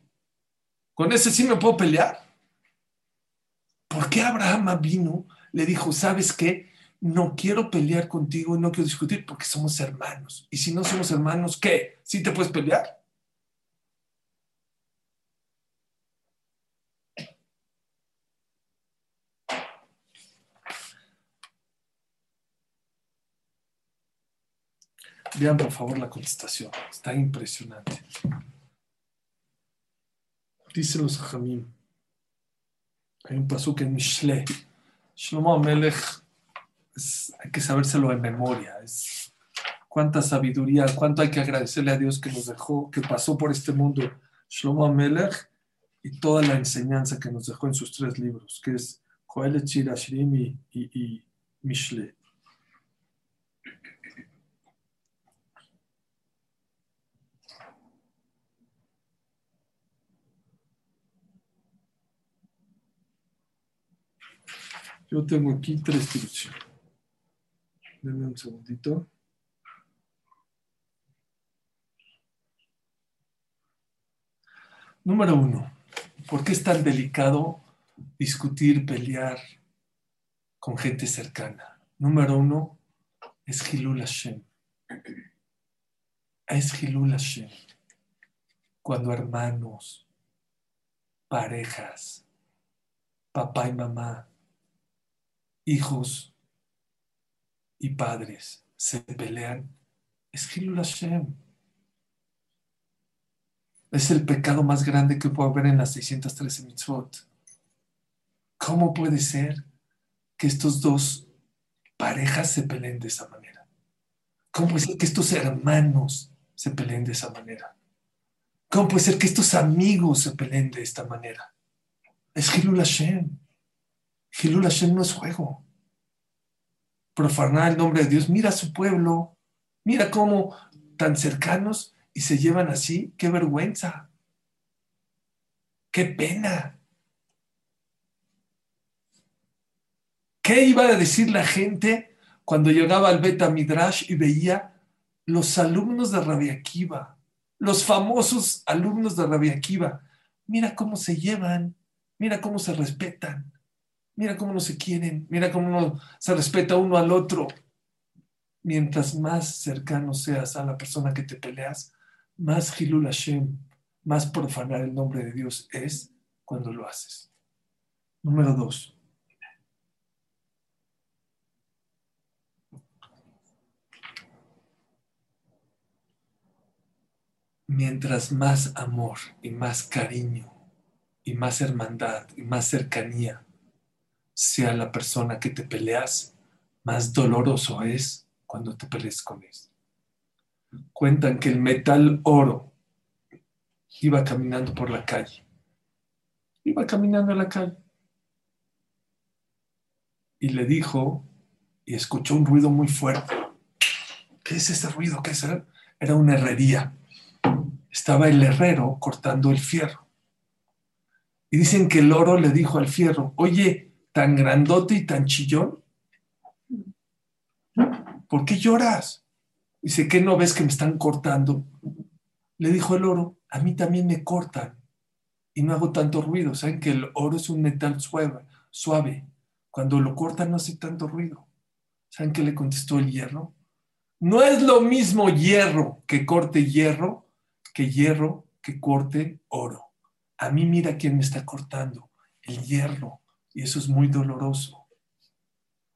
Con ese sí me puedo pelear. ¿Por qué Abraham vino? Le dijo, ¿sabes qué? no quiero pelear contigo y no quiero discutir porque somos hermanos. Y si no somos hermanos, ¿qué? ¿Sí te puedes pelear? Vean por favor la contestación. Está impresionante. Dice los Jamim. Hay un paso que en Mishle. Shlomo Amelech hay que sabérselo en memoria. Es, cuánta sabiduría, cuánto hay que agradecerle a Dios que nos dejó, que pasó por este mundo Shlomo Amelech y toda la enseñanza que nos dejó en sus tres libros, que es Joel Shirashrim y, y Mishle. Yo tengo aquí tres divisiones. Denme un segundito. Número uno, ¿por qué es tan delicado discutir, pelear con gente cercana? Número uno, es Hilul Hashem. Es Hilul Hashem. Cuando hermanos, parejas, papá y mamá, hijos, y padres se pelean, es Hilul Hashem. Es el pecado más grande que puede haber en las 613 mitzvot. ¿Cómo puede ser que estos dos parejas se peleen de esa manera? ¿Cómo puede ser que estos hermanos se peleen de esa manera? ¿Cómo puede ser que estos amigos se peleen de esta manera? Es Hilul Hashem. Hilul Hashem no es juego profanar el nombre de Dios. Mira a su pueblo, mira cómo tan cercanos y se llevan así. Qué vergüenza, qué pena. ¿Qué iba a decir la gente cuando llegaba al Beta Midrash y veía los alumnos de Rabia Akiva, los famosos alumnos de Rabia Akiva? Mira cómo se llevan, mira cómo se respetan. Mira cómo no se quieren, mira cómo no se respeta uno al otro. Mientras más cercano seas a la persona que te peleas, más Hilul Hashem, más profanar el nombre de Dios es cuando lo haces. Número dos. Mientras más amor y más cariño y más hermandad y más cercanía sea la persona que te peleas, más doloroso es cuando te pelees con él. Cuentan que el metal oro iba caminando por la calle. Iba caminando en la calle. Y le dijo, y escuchó un ruido muy fuerte. ¿Qué es ese ruido? ¿Qué? Era una herrería. Estaba el herrero cortando el fierro. Y dicen que el oro le dijo al fierro, oye, tan grandote y tan chillón? ¿Por qué lloras? Dice, ¿qué no ves que me están cortando? Le dijo el oro, a mí también me cortan y no hago tanto ruido. Saben que el oro es un metal suave, suave. Cuando lo cortan no hace tanto ruido. ¿Saben qué le contestó el hierro? No es lo mismo hierro que corte hierro que hierro que corte oro. A mí mira quién me está cortando, el hierro. Y eso es muy doloroso.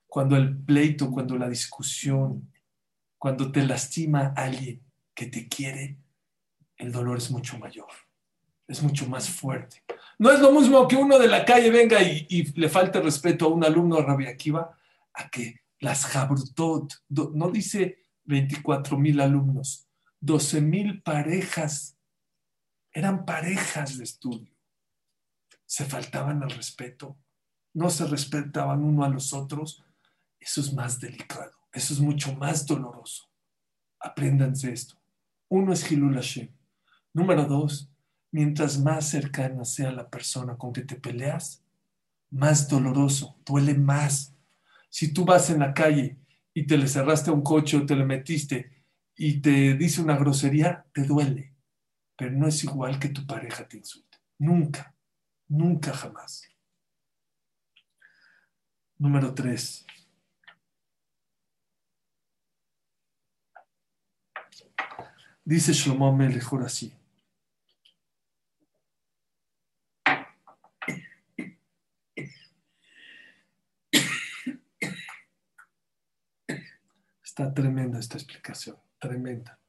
Cuando el pleito, cuando la discusión, cuando te lastima alguien que te quiere, el dolor es mucho mayor, es mucho más fuerte. No es lo mismo que uno de la calle venga y, le falte respeto a un alumno de Rabia Akiva, a que las Jabrutot, no dice 24 mil alumnos, 12 mil parejas, eran parejas de estudio, se faltaban al respeto no se respetaban uno a los otros, eso es más delicado, eso es mucho más doloroso. Apréndanse esto. Uno es Hilul Hashem. Número dos, mientras más cercana sea la persona con que te peleas, más doloroso, duele más. Si tú vas en la calle y te le cerraste a un coche o te le metiste y te dice una grosería, te duele. Pero no es igual que tu pareja te insulte. Nunca, nunca jamás. Número tres. Dice Shlomo Melejor así. Está tremenda esta explicación, tremenda.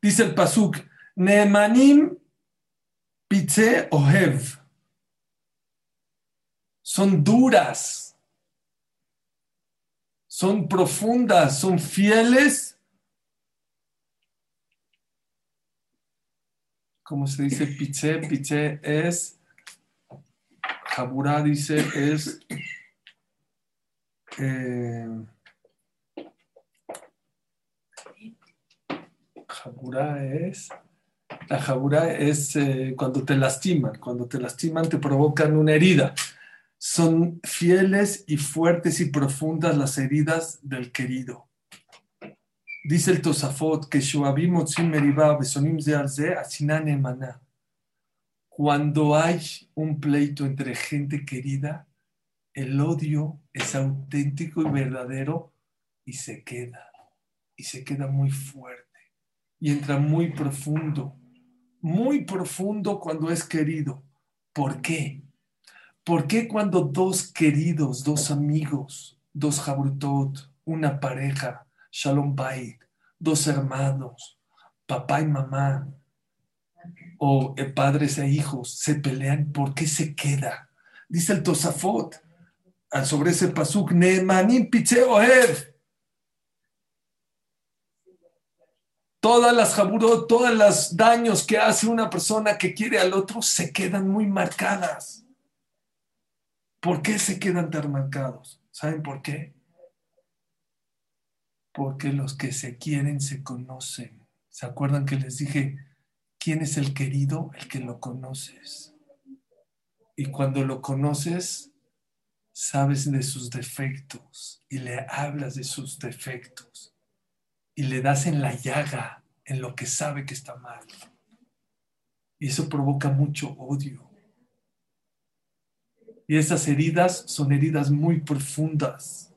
Dice el Pasuk, Neemanim Pitze Ohev. Son duras son profundas, son fieles. ¿Cómo se dice Pitze? Pitze es, Jaburá dice, es... Eh, jabura es. La jabura es eh, cuando te lastiman. Cuando te lastiman, te provocan una herida. Son fieles y fuertes y profundas las heridas del querido. Dice el Tosafot que Cuando hay un pleito entre gente querida, el odio es auténtico y verdadero y se queda. Y se queda muy fuerte y entra muy profundo, muy profundo cuando es querido. ¿Por qué? ¿Por qué cuando dos queridos, dos amigos, dos jabrutot, una pareja, shalom bait, dos hermanos, papá y mamá, o eh, padres e hijos, se pelean, ¿por qué se queda? Dice el Tosafot sobre ese pasuk, Neemanim Ohev. todas las jaburot, todos los daños que hace una persona que quiere al otro se quedan muy marcadas. ¿Por qué se quedan tan marcados? ¿Saben por qué? Porque los que se quieren se conocen. ¿Se acuerdan que les dije, quién es el querido? El que lo conoces. Y cuando lo conoces, sabes de sus defectos y le hablas de sus defectos y le das en la llaga, en lo que sabe que está mal. Y eso provoca mucho odio. Y esas heridas son heridas muy profundas.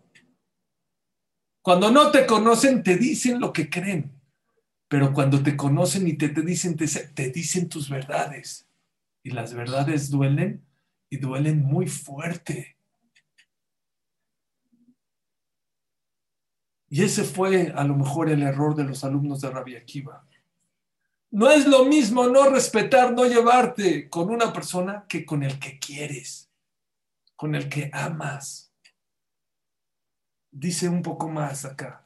Cuando no te conocen, te dicen lo que creen. Pero cuando te conocen y te, te dicen, te, te dicen tus verdades. Y las verdades duelen y duelen muy fuerte. Y ese fue a lo mejor el error de los alumnos de Rabbi Akiva. No es lo mismo no respetar, no llevarte con una persona que con el que quieres, con el que amas. Dice un poco más acá.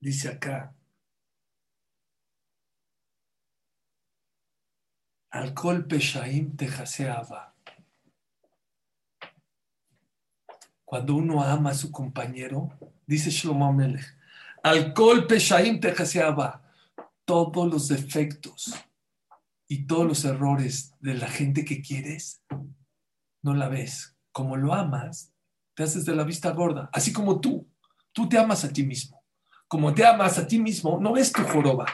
Dice acá. Alcohol peshaim tejaseaba. Cuando uno ama a su compañero, dice Shlomo Melech, alcohol peshaim tejaseaba, todos los defectos y todos los errores de la gente que quieres, no la ves. Como lo amas, te haces de la vista gorda, así como tú, tú te amas a ti mismo. Como te amas a ti mismo, no ves tu joroba,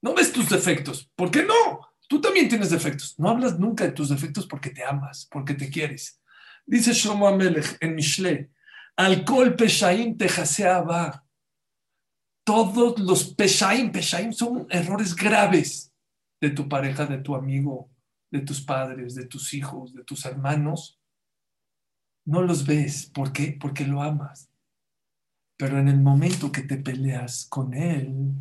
no ves tus defectos. ¿Por qué no? Tú también tienes defectos. No hablas nunca de tus defectos porque te amas, porque te quieres. Dice Shlomo Amelech en Mishle, alcohol peshaim tejaseaba. Todos los peshaim, peshaim son errores graves de tu pareja, de tu amigo, de tus padres, de tus hijos, de tus hermanos. No los ves. ¿Por qué? Porque lo amas. Pero en el momento que te peleas con él,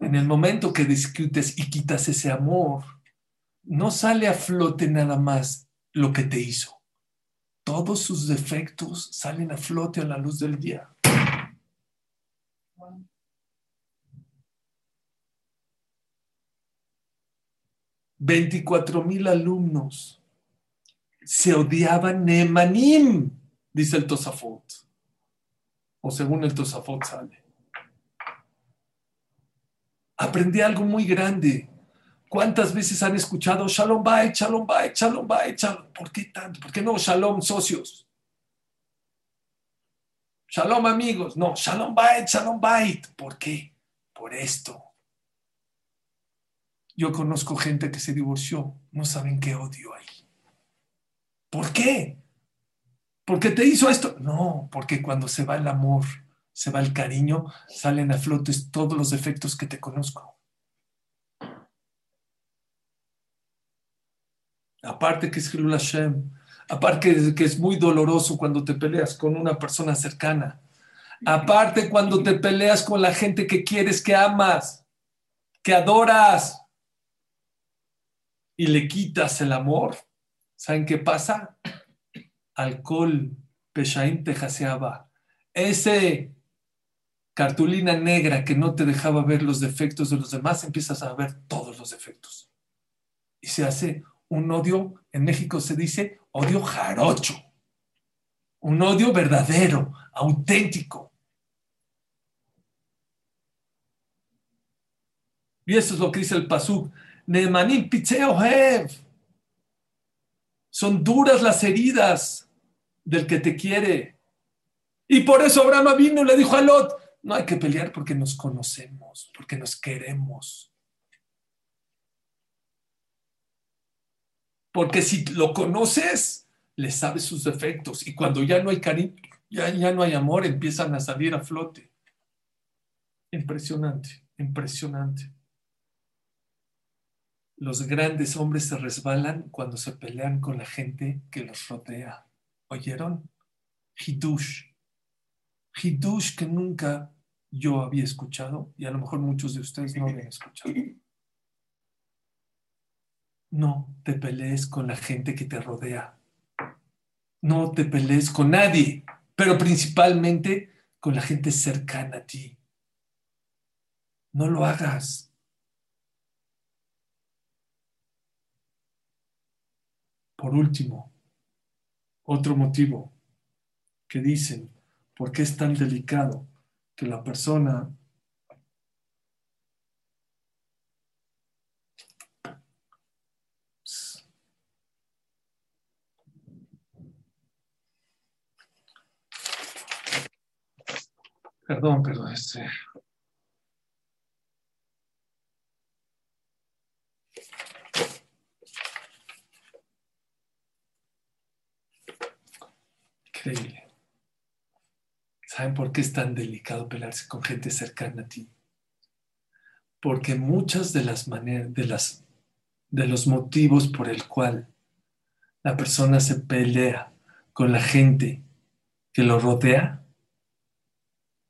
en el momento que discutes y quitas ese amor, no sale a flote nada más lo que te hizo todos sus defectos salen a flote a la luz del día. Veinticuatro mil alumnos se odiaban Nemanim, dice el Tosafot. O según el Tosafot sale. Aprendí algo muy grande. ¿Cuántas veces han escuchado Shalom Bait, Shalom Bait, Shalom Bait, Shalom? ¿Por qué tanto? ¿Por qué no Shalom socios? Shalom amigos. No, Shalom Bait, Shalom Bait. ¿Por qué? Por esto. Yo conozco gente que se divorció, no saben qué odio hay. ¿Por qué? ¿Porque te hizo esto? No, porque cuando se va el amor, se va el cariño, salen a flote todos los defectos que te conozco. Aparte que es Hilul Hashem, aparte que es muy doloroso cuando te peleas con una persona cercana, aparte cuando te peleas con la gente que quieres, que amas, que adoras y le quitas el amor. ¿Saben qué pasa? Alcohol, Peshaim te jaseaba. Ese cartulina negra que no te dejaba ver los defectos de los demás, empiezas a ver todos los defectos. Y se hace un odio, en México se dice odio jarocho, un odio verdadero, auténtico. Y eso es lo que dice el Pasuk. Neemanim Hev. Son duras las heridas del que te quiere. Y por eso Abraham vino y le dijo a Lot, no hay que pelear porque nos conocemos, porque nos queremos. Porque si lo conoces, le sabes sus defectos. Y cuando ya no hay cariño, ya, ya no hay amor, empiezan a salir a flote. Impresionante, impresionante. Los grandes hombres se resbalan cuando se pelean con la gente que los rodea. ¿Oyeron? Hidush. Hidush que nunca yo había escuchado y a lo mejor muchos de ustedes no habían escuchado. No te pelees con la gente que te rodea. No te pelees con nadie, pero principalmente con la gente cercana a ti. No lo hagas. Por último, otro motivo que dicen, ¿por qué es tan delicado que la persona Perdón, perdón, este. Increíble. ¿Saben por qué es tan delicado pelearse con gente cercana a ti? Porque muchas de las maneras, de de los motivos por el cual la persona se pelea con la gente que lo rodea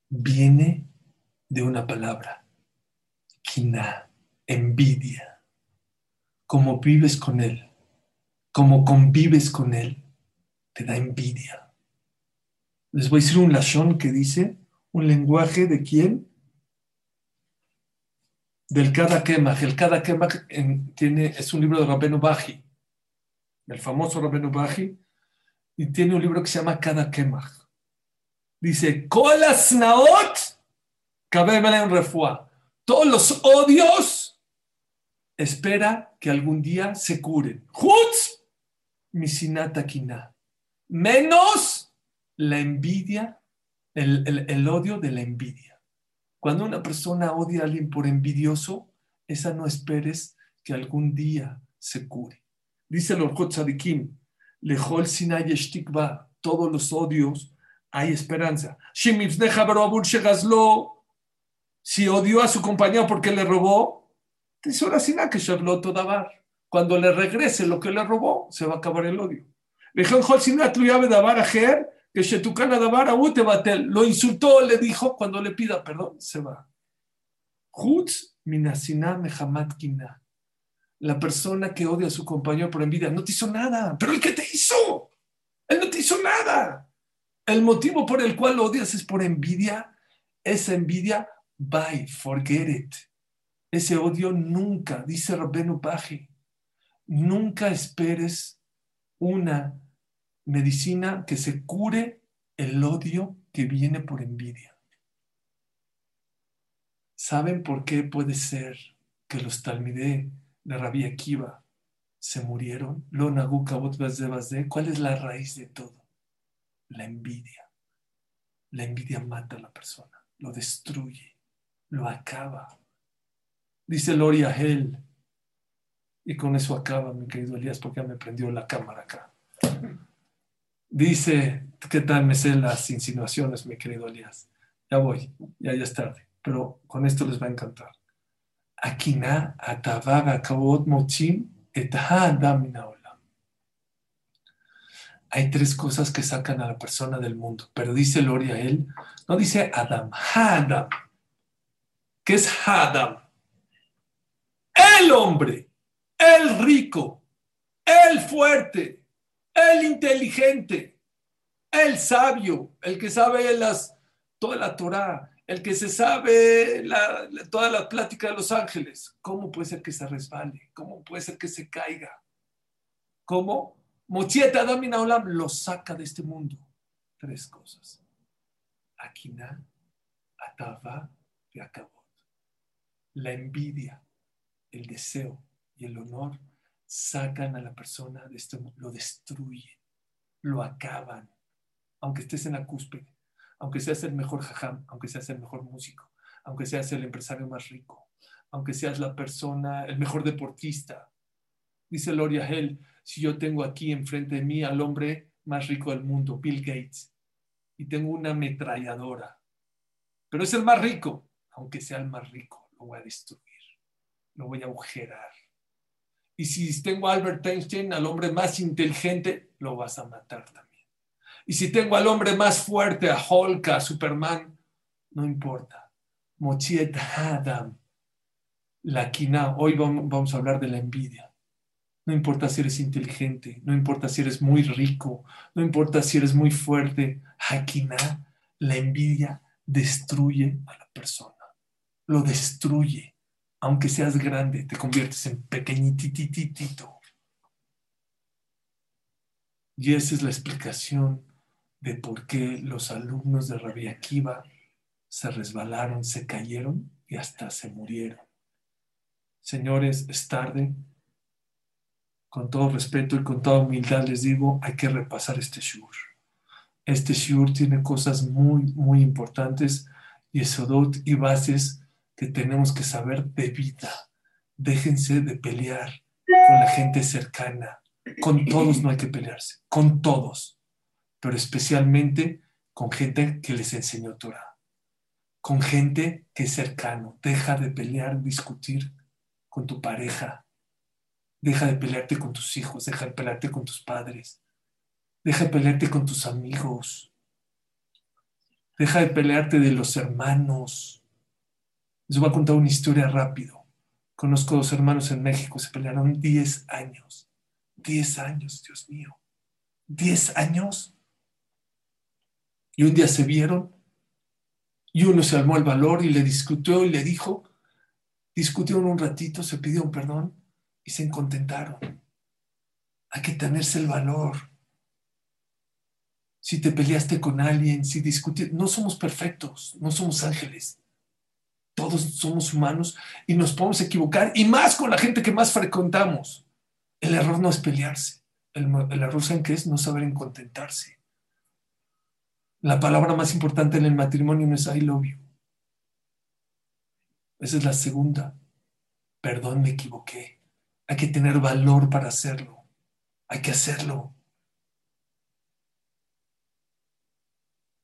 viene de una palabra, quina, envidia. Como vives con él, como convives con él, te da envidia. Les voy a decir un lashon que dice un lenguaje de quién? Del Kada Kemach. El Kada Kemach tiene, es un libro de Rabenu Baji, el famoso Rabenu Baji, y tiene un libro que se llama Kada Kemach. Dice, Kolas Naot, en Refua. Todos los odios espera que algún día se curen. Hutz, misinata. Menos la envidia, el, odio de la envidia. Cuando una persona odia a alguien por envidioso, esa no esperes que algún día se cure. Dice el Orkot Tzadikim, Lejol Sinay todos los odios hay esperanza. Si odió a su compañero porque le robó, cuando le regrese lo que le robó, se va a acabar el odio. Que Shetukana Davara batel lo insultó, le dijo, cuando le pida perdón, se va. Hutz minasina mehamat kina. La persona que odia a su compañero por envidia no te hizo nada, pero el que te hizo, él no te hizo nada. El motivo por el cual odias es por envidia. Esa envidia, bye, forget it. Ese odio nunca, dice Rabenu Paji, nunca esperes una medicina que se cure el odio que viene por envidia. ¿Saben por qué puede ser que los talmidé de Rabbi Akiva se murieron? ¿Cuál es la raíz de todo? La envidia. La envidia mata a la persona, lo destruye, lo acaba. Dice Loria Hell, y con eso acaba, mi querido Elías, porque ya me prendió la cámara acá. Dice, ¿qué tal me sé las insinuaciones, mi querido Elías? Ya voy, ya ya es tarde, pero con esto les va a encantar. Akina mochim et hay tres cosas que sacan a la persona del mundo, pero dice Loria él, no dice Adam, Adam. ¿Qué es Adam? El hombre, el rico, el fuerte, el inteligente, el sabio, el que sabe las, toda la Torah, el que se sabe toda la plática de los ángeles. ¿Cómo puede ser que se resbale? ¿Cómo puede ser que se caiga? ¿Cómo? Mochieta Adamina Olam lo saca de este mundo. Tres cosas. Akina, Atava y Akabot. La envidia, el deseo y el honor sacan a la persona de este mundo, lo destruyen, lo acaban, aunque estés en la cúspide, aunque seas el mejor jajam, aunque seas el mejor músico, aunque seas el empresario más rico, aunque seas la persona, el mejor deportista. Dice Loria Hell, si yo tengo aquí enfrente de mí al hombre más rico del mundo, Bill Gates, y tengo una ametralladora, pero es el más rico, aunque sea el más rico, lo voy a destruir, lo voy a agujerar. Y si tengo a Albert Einstein, al hombre más inteligente, lo vas a matar también. Y si tengo al hombre más fuerte, a Hulk, a Superman, no importa. Mochiet Adam, la quina. Hoy vamos a hablar de la envidia. No importa si eres inteligente, no importa si eres muy rico, no importa si eres muy fuerte. Hakina, la envidia destruye a la persona, lo destruye. Aunque seas grande, te conviertes en pequeñitititito. Y esa es la explicación de por qué los alumnos de Rabbi Akiva se resbalaron, se cayeron y hasta se murieron. Señores, es tarde, con todo respeto y con toda humildad les digo, hay que repasar este shur. Este shur tiene cosas muy, muy importantes y esodot y bases que tenemos que saber de vida. Déjense de pelear con la gente cercana. Con todos no hay que pelearse, con todos, pero especialmente con gente que les enseñó Torah, con gente que es cercano. Deja de pelear, discutir con tu pareja, Deja de pelearte con tus hijos, deja de pelearte con tus padres, deja de pelearte con tus amigos, deja de pelearte de los hermanos. Les voy a contar una historia rápido. Conozco dos hermanos en México, se pelearon 10 años. 10 años, Dios mío. 10 años. Y un día se vieron y uno se armó el valor y le discutió y le dijo, discutieron un ratito, se pidió un perdón y se contentaron. Hay que tenerse el valor. Si te peleaste con alguien, si discutiste, no somos perfectos, no somos ángeles. Todos somos humanos y nos podemos equivocar, y más con la gente que más frecuentamos. El error no es pelearse. El, error, ¿saben qué es? No saber en contentarse. La palabra más importante en el matrimonio no es I love you. Esa es la segunda. Perdón, me equivoqué. Hay que tener valor para hacerlo. Hay que hacerlo.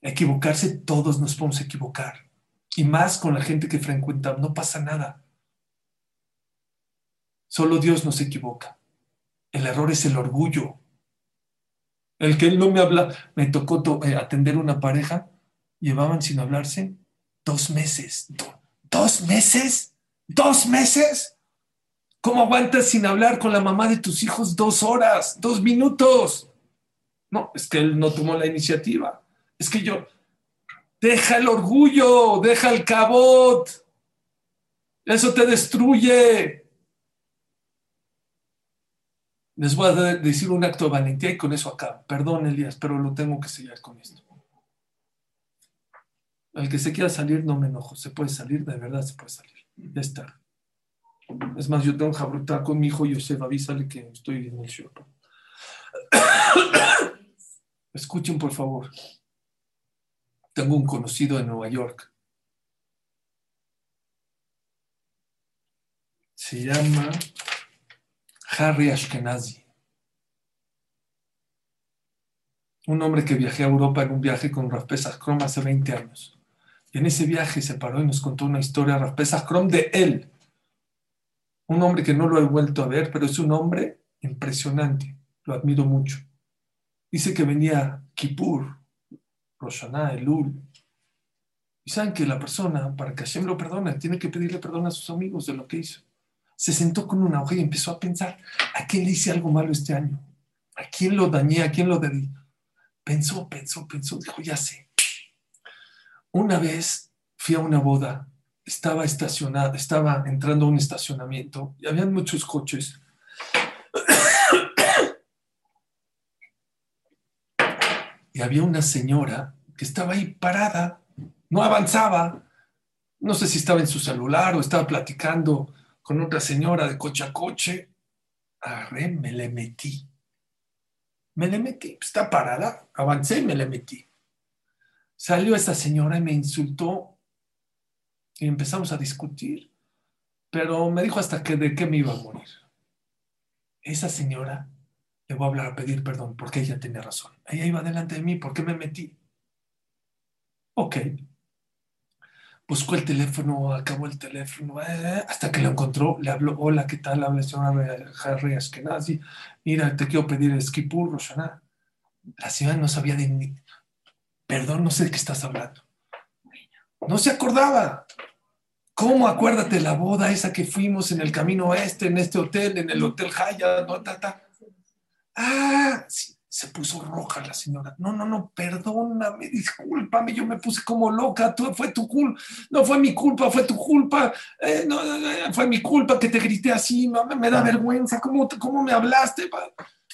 Equivocarse, todos nos podemos equivocar. Y más con la gente que frecuentamos, no pasa nada. Solo Dios nos equivoca. El error es el orgullo. El que él no me habla, me tocó eh, atender una pareja, llevaban sin hablarse dos meses. ¿Dos meses? ¿Dos meses? ¿Cómo aguantas sin hablar con la mamá de tus hijos dos horas, dos minutos? No, es que él no tomó la iniciativa. Es que yo, deja el orgullo, deja el cabot. Eso te destruye. Les voy a decir un acto de valentía y con eso acá. Perdón, Elías, pero lo tengo que sellar con esto. El que se quiera salir, no me enojo. Se puede salir, de verdad se puede salir. Ya está. Es más, yo tengo que jabrutar con mi hijo Yosef, avísale que estoy en el show. Escuchen, por favor. Tengo un conocido en Nueva York. Se llama Harry Ashkenazi. Un hombre que viajé a Europa en un viaje con Rav Pesach Krom hace 20 años. Y en ese viaje se paró y nos contó una historia Rav Pesach Krom de él un hombre que no lo he vuelto a ver, pero es un hombre impresionante, lo admiro mucho. Dice que venía Kippur, Roshaná, Elul. Y saben que la persona, para que Hashem lo perdone, tiene que pedirle perdón a sus amigos de lo que hizo. Se sentó con una hoja y empezó a pensar, ¿a quién le hice algo malo este año? ¿A quién lo dañé? ¿A quién lo dedí? Pensó, pensó, pensó, dijo, ya sé. Una vez fui a una boda, estaba estacionada, estaba entrando a un estacionamiento y habían muchos coches. Y había una señora que estaba ahí parada, no avanzaba. No sé si estaba en su celular o estaba platicando con otra señora de coche a coche. Agarré, me le metí. Me le metí, está parada, avancé y me le metí. Salió esa señora y me insultó y empezamos a discutir, pero me dijo hasta que de qué me iba a morir. Esa señora le voy a hablar a pedir perdón porque ella tenía razón. Ella iba delante de mí, ¿por qué me metí? Ok. Buscó el teléfono, acabó el teléfono, eh, hasta que lo encontró, le habló, hola, ¿qué tal? Habla el señor Harry Ashkenazi. Mira, te quiero pedir esquipur, Roshana. La señora no sabía de ni... Perdón, no sé de qué estás hablando. No se acordaba. ¿Cómo acuérdate la boda esa que fuimos en el camino este, en este hotel, en el Hotel Haya? No, ta, ta. Ah, se puso roja la señora. No, no, no, perdóname, discúlpame, yo me puse como loca, tú, fue tu culpa, no fue mi culpa, fue tu culpa, eh, no, fue mi culpa que te grité así, no, me da vergüenza, ¿cómo, cómo me hablaste?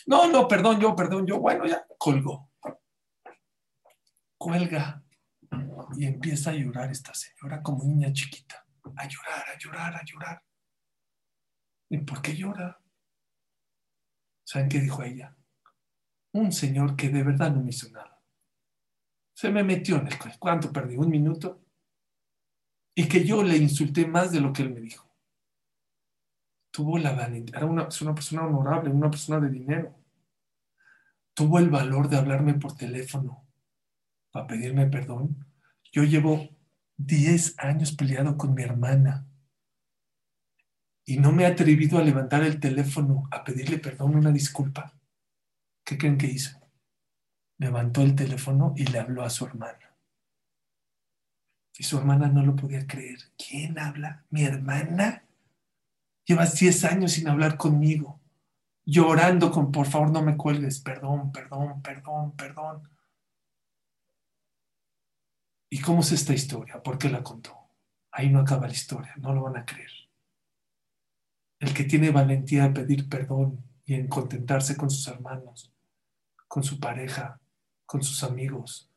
No, no, perdón yo, perdón yo, bueno, ya, colgó. Cuelga y empieza a llorar esta señora como niña chiquita, a llorar, a llorar, a llorar. ¿Y por qué llora? ¿Saben qué dijo ella? Un señor que de verdad no me hizo nada. Se me metió en el ¿Cuánto perdí? ¿Un minuto? Y que yo le insulté más de lo que él me dijo. Tuvo la valentía. Era una, una persona honorable, una persona de dinero. Tuvo el valor de hablarme por teléfono para pedirme perdón. Yo llevo 10 años peleado con mi hermana y no me he atrevido a levantar el teléfono a pedirle perdón, una disculpa, ¿qué creen que hizo? Levantó el teléfono y le habló a su hermana. Y su hermana no lo podía creer. ¿Quién habla? ¿Mi hermana? Llevas 10 años sin hablar conmigo, llorando con, por favor, no me cuelgues, perdón, perdón, perdón, perdón. ¿Y cómo es esta historia? ¿Por qué la contó? Ahí no acaba la historia, no lo van a creer. El que tiene valentía de pedir perdón y en contentarse con sus hermanos, con su pareja, con sus amigos,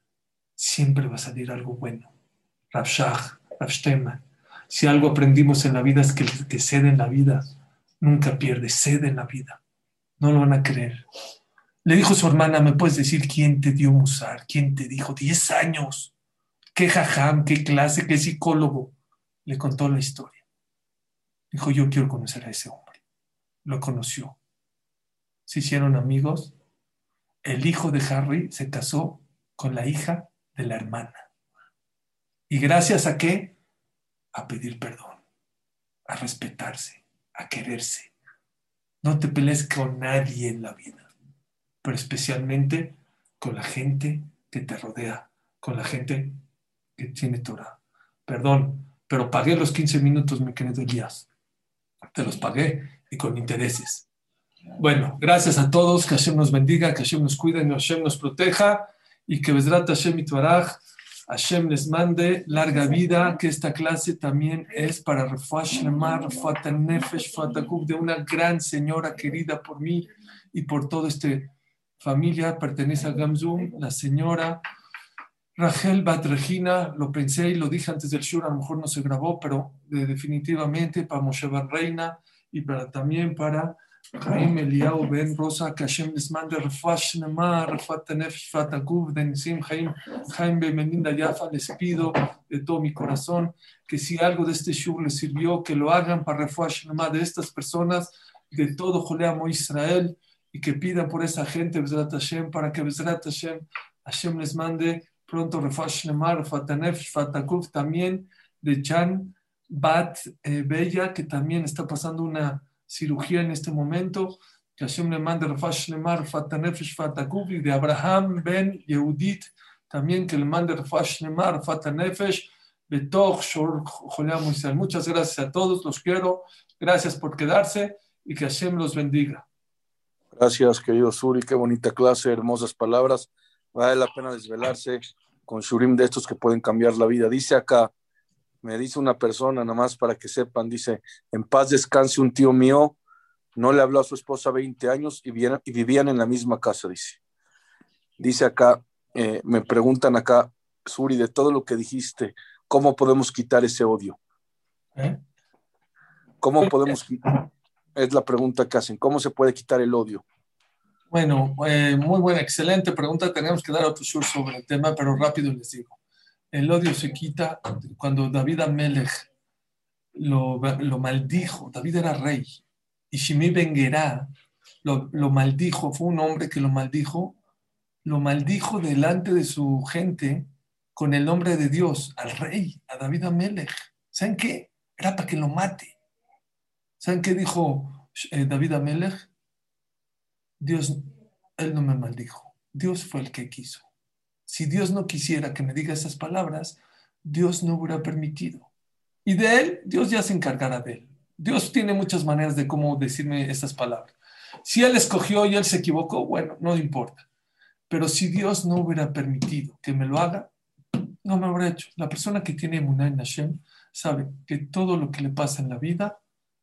siempre va a salir algo bueno. Rabshah, Rabshteman. Si algo aprendimos en la vida es que el que cede en la vida nunca pierde, cede en la vida. No lo van a creer. Le dijo su hermana, ¿me puedes decir quién te dio musar? ¿Quién te dijo? Diez años. ¿Qué jajam? ¿Qué clase? ¿Qué psicólogo? Le contó la historia. Dijo, yo quiero conocer a ese hombre. Lo conoció. Se hicieron amigos. El hijo de Harry se casó con la hija de la hermana. ¿Y gracias a qué? A pedir perdón, a respetarse, a quererse. No te pelees con nadie en la vida, pero especialmente con la gente que te rodea, con la gente que tiene Torah. Perdón, pero pagué los 15 minutos, mi querido Elías te los pagué y con intereses. Bueno, gracias a todos, que Hashem nos bendiga, que Hashem nos cuide, que Hashem nos proteja y que Besrat Hashem y Tuaraj, Hashem les mande larga vida, que esta clase también es para Refuash Lemar, Refuat Nefesh, de una gran señora querida por mí y por toda esta familia, pertenece a Gamzum, la señora Rachel Bat Regina, lo pensé y lo dije antes del show, a lo mejor no se grabó, pero definitivamente para Moshe Bar Reina y para, también para Jaim Eliao Ben Rosa, que Hashem les mande Refuash Nema, Refat Fatagub, Denisim, Jaim, Jaim Bemeninda Yafa, les pido de todo mi corazón que si algo de este show les sirvió, que lo hagan para Refuash Nema de estas personas, de todo Joleamo Israel, y que pidan por esa gente, Bezrat Hashem, para que Bezrat Hashem, Hashem les mande pronto Refash Nemar, Fatanef, Fatakuf, también de Chan Bat eh, Bella, que también está pasando una cirugía en este momento. que Hashem le mande Rafash Lemar, Fatanefesh, Fatakubi, de Abraham Ben Yehudit, también que le mande Rafash Lemar, Fatanefesh, Betoch, Shor, Israel. Muchas gracias a todos, los quiero, gracias por quedarse y que Hashem los bendiga. Gracias, querido Suri, qué bonita clase, hermosas palabras. Vale la pena desvelarse con Shurim de estos que pueden cambiar la vida. Dice acá, me dice una persona, nada más para que sepan, dice, en paz descanse un tío mío no le habló a su esposa 20 años y, vivían en la misma casa, dice. Dice acá, eh, me preguntan acá, Suri, de todo lo que dijiste, ¿cómo podemos quitar ese odio? ¿Eh? ¿Cómo podemos quitar? Es la pregunta que hacen, ¿cómo se puede quitar el odio? Bueno, eh, muy buena, excelente pregunta. Tenemos que dar otro sur sobre el tema, pero rápido les digo. El odio se quita cuando David Amelech lo, lo maldijo. David era rey y Shimi Benguerá lo, lo maldijo, fue un hombre que lo maldijo, lo maldijo delante de su gente con el nombre de Dios, al rey, a David Amelech. ¿Saben qué? Era para que lo mate. ¿Saben qué dijo eh, David Amelech? Dios, él no me maldijo. Dios fue el que quiso. Si Dios no quisiera que me diga esas palabras, Dios no hubiera permitido. Y de él, Dios ya se encargará de él. Dios tiene muchas maneras de cómo decirme estas palabras. Si Él escogió y Él se equivocó, bueno, no importa. Pero si Dios no hubiera permitido que me lo haga, no me habría hecho. La persona que tiene Emuná en Hashem sabe que todo lo que le pasa en la vida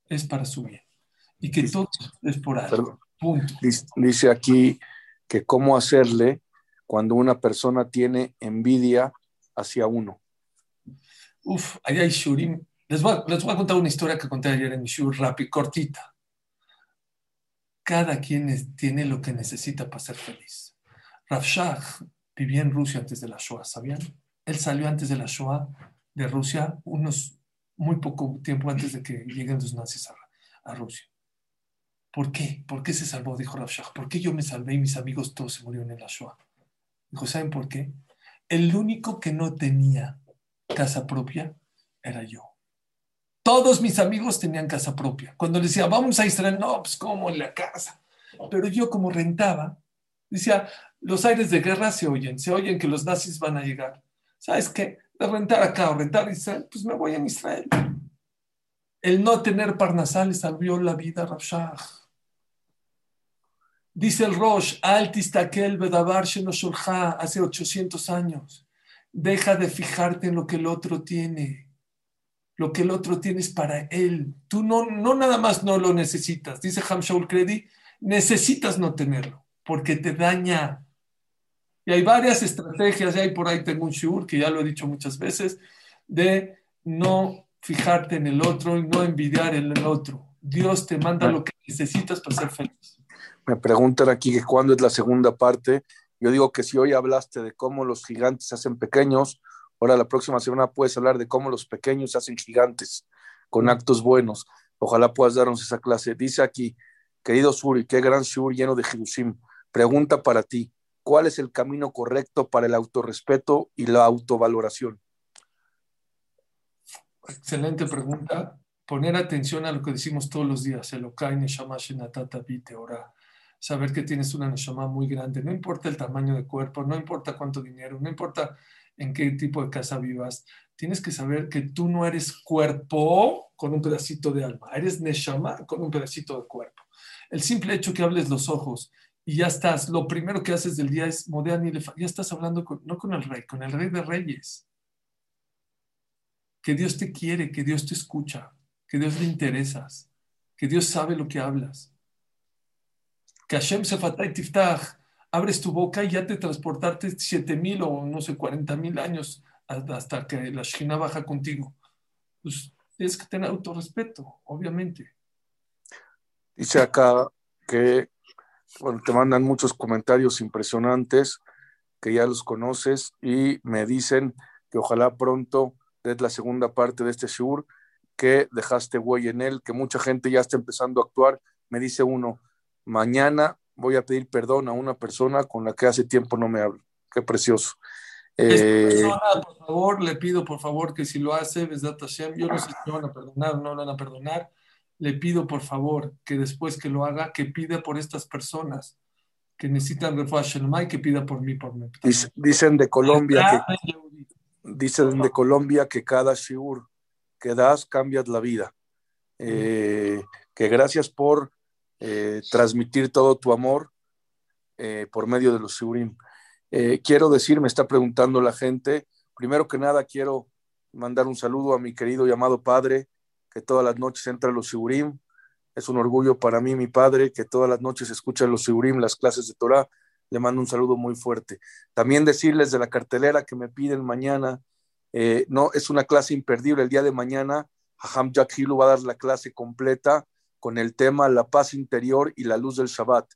es para su bien y que todo es por algo. Punto. Dice aquí que cómo hacerle cuando una persona tiene envidia hacia uno. Uf, ahí hay shurim les voy, a, contar una historia que conté ayer en mi show, rápido, cortita. Cada quien tiene lo que necesita para ser feliz. Rav Shach vivía en Rusia antes de la Shoah, ¿sabían? Él salió antes de la Shoah de Rusia, unos muy poco tiempo antes de que lleguen los nazis a, Rusia. ¿Por qué? ¿Por qué se salvó? Dijo Rav. ¿Por qué yo me salvé y mis amigos todos se murieron en la Shoah? Dijo, ¿saben por qué? El único que no tenía casa propia era yo. Todos mis amigos tenían casa propia. Cuando les decía, vamos a Israel, no, pues como en la casa. Pero yo como rentaba, decía, los aires de guerra se oyen, se oyen que los nazis van a llegar. ¿Sabes qué? De rentar acá o rentar Israel, pues me voy a Israel. El no tener Parnasal salvió la vida a Rafshah. Dice el Rosh, Altistakel Bedabar hace 800 años. Deja de fijarte en lo que el otro tiene lo que el otro tiene es para él. Tú no, no nada más no lo necesitas. Dice Hamshaul Kredi, necesitas no tenerlo, porque te daña. Y hay varias estrategias, y hay por ahí tengo un shur, que ya lo he dicho muchas veces, de no fijarte en el otro y no envidiar en el otro. Dios te manda lo que necesitas para ser feliz. Me preguntan aquí que cuándo es la segunda parte. Yo digo que si hoy hablaste de cómo los gigantes se hacen pequeños, Ahora la próxima semana puedes hablar de cómo los pequeños se hacen gigantes con actos buenos. Ojalá puedas darnos esa clase. Dice aquí, querido Suri, qué gran Shur lleno de Jerusim. Pregunta para ti, ¿cuál es el camino correcto para el autorrespeto y la autovaloración? Excelente pregunta. Poner atención a lo que decimos todos los días, Saber que tienes una neshama muy grande, no importa el tamaño de cuerpo, no importa cuánto dinero, no importa en qué tipo de casa vivas, tienes que saber que tú no eres cuerpo con un pedacito de alma, eres neshama con un pedacito de cuerpo. El simple hecho que hables los ojos y ya estás, lo primero que haces del día es modean y ya estás hablando no con el rey, con el rey de reyes. Que Dios te quiere, que Dios te escucha, que Dios le interesas, que Dios sabe lo que hablas. Que Hashem Sefatay Tiftach abres tu boca y ya te transportaste 7 mil o no sé, 40 mil años hasta que la Shina baja contigo. Pues tienes que tener autorrespeto, obviamente. Dice acá que bueno, te mandan muchos comentarios impresionantes que ya los conoces y me dicen que ojalá pronto des la segunda parte de este shur, que dejaste huella en él, que mucha gente ya está empezando a actuar. Me dice uno, mañana voy a pedir perdón a una persona con la que hace tiempo no me hablo. Qué precioso. Eh, por favor, le pido por favor que si lo hace, yo no sé si van a perdonar o no van a perdonar, le pido por favor que después que lo haga, que pida por estas personas que necesitan y que pida por mí, por mí. Dicen de Colombia que, dicen de Colombia que cada shiur que das cambias la vida. Eh, que gracias por eh, transmitir todo tu amor eh, por medio de los shiurim. quiero decir, me está preguntando la gente, primero que nada quiero mandar un saludo a mi querido y amado padre, que todas las noches entra a los shiurim. Es un orgullo para mí, mi padre, que todas las noches escucha los shiurim, las clases de Torah. Le mando un saludo muy fuerte. También decirles de la cartelera que me piden mañana, eh, no, es una clase imperdible. El día de mañana, Haham Jack va a dar la clase completa con el tema La paz interior y la luz del Shabbat.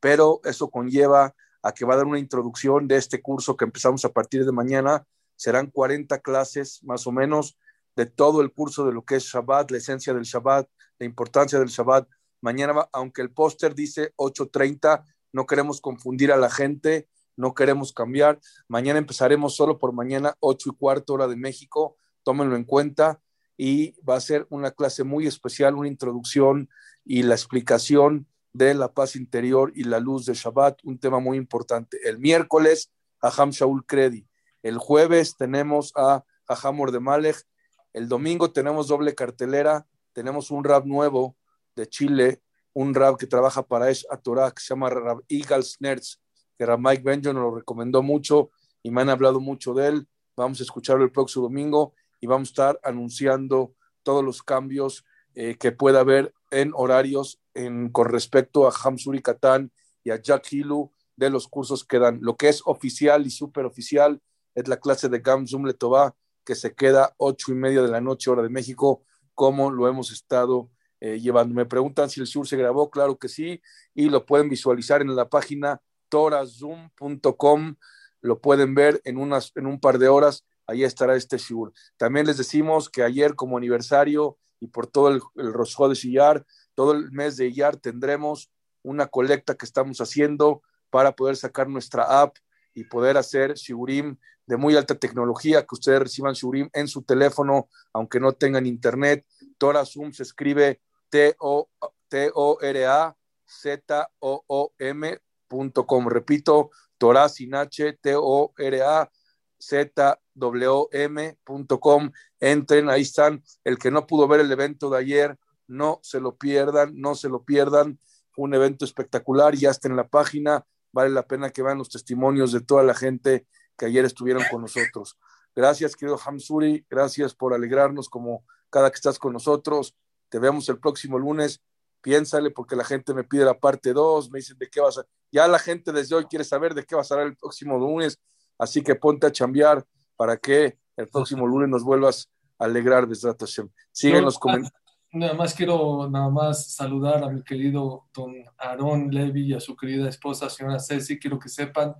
Pero eso conlleva a que va a dar una introducción de este curso que empezamos a partir de mañana. Serán 40 clases más o menos de todo el curso de lo que es Shabbat, la esencia del Shabbat, la importancia del Shabbat. Mañana, aunque el póster dice 8.30, no queremos confundir a la gente, no queremos cambiar. Mañana empezaremos solo por mañana, 8 y cuarto hora de México, tómenlo en cuenta y va a ser una clase muy especial, una introducción y la explicación de la paz interior y la luz de Shabbat, un tema muy importante. El miércoles, a Ham Shaul Kredi. El jueves tenemos a Hamor de Malech el domingo tenemos doble cartelera, tenemos un rap nuevo de Chile, un rap que trabaja para Esh Torah, que se llama Rab Eagles Nerds, que Rab Mike Benjon lo recomendó mucho y me han hablado mucho de él. Vamos a escucharlo el próximo domingo y vamos a estar anunciando todos los cambios eh, que pueda haber en horarios con respecto a Hamsuri Katan y a Jack Hilu de los cursos que dan. Lo que es oficial y súper oficial es la clase de Gamzum Letová, que se queda ocho y media de la noche, hora de México, como lo hemos estado eh, llevando. Me preguntan si el sur se grabó, claro que sí, y lo pueden visualizar en la página torazoom.com, lo pueden ver en, unas, en un par de horas, ahí estará este sur. También les decimos que ayer como aniversario y por todo el, el de Sillar, todo el mes de Iyar tendremos una colecta que estamos haciendo para poder sacar nuestra app y poder hacer Shigurim de muy alta tecnología, que ustedes reciban Shurim en su teléfono, aunque no tengan internet. Tora Zoom se escribe T-O-R-A-Z-O-O-M.com. Repito, Torah sin H, T-O-R-A-Z-W-M.com. Entren, ahí están. El que no pudo ver el evento de ayer, no se lo pierdan, no se lo pierdan. Un evento espectacular, ya está en la página. Vale la pena que vean los testimonios de toda la gente que ayer estuvieron con nosotros. Gracias, querido Hamsuri, gracias por alegrarnos como cada que estás con nosotros. Te vemos el próximo lunes. Piénsale porque la gente me pide la parte 2, me dicen de qué vas a... Ya la gente desde hoy quiere saber de qué vas a hablar el próximo lunes, así que ponte a chambear para que el próximo lunes nos vuelvas a alegrar, Besrat Hashem. Siguen los comentarios. Nada más quiero nada más saludar a mi querido don Aarón Levy y a su querida esposa, señora Ceci. Quiero que sepan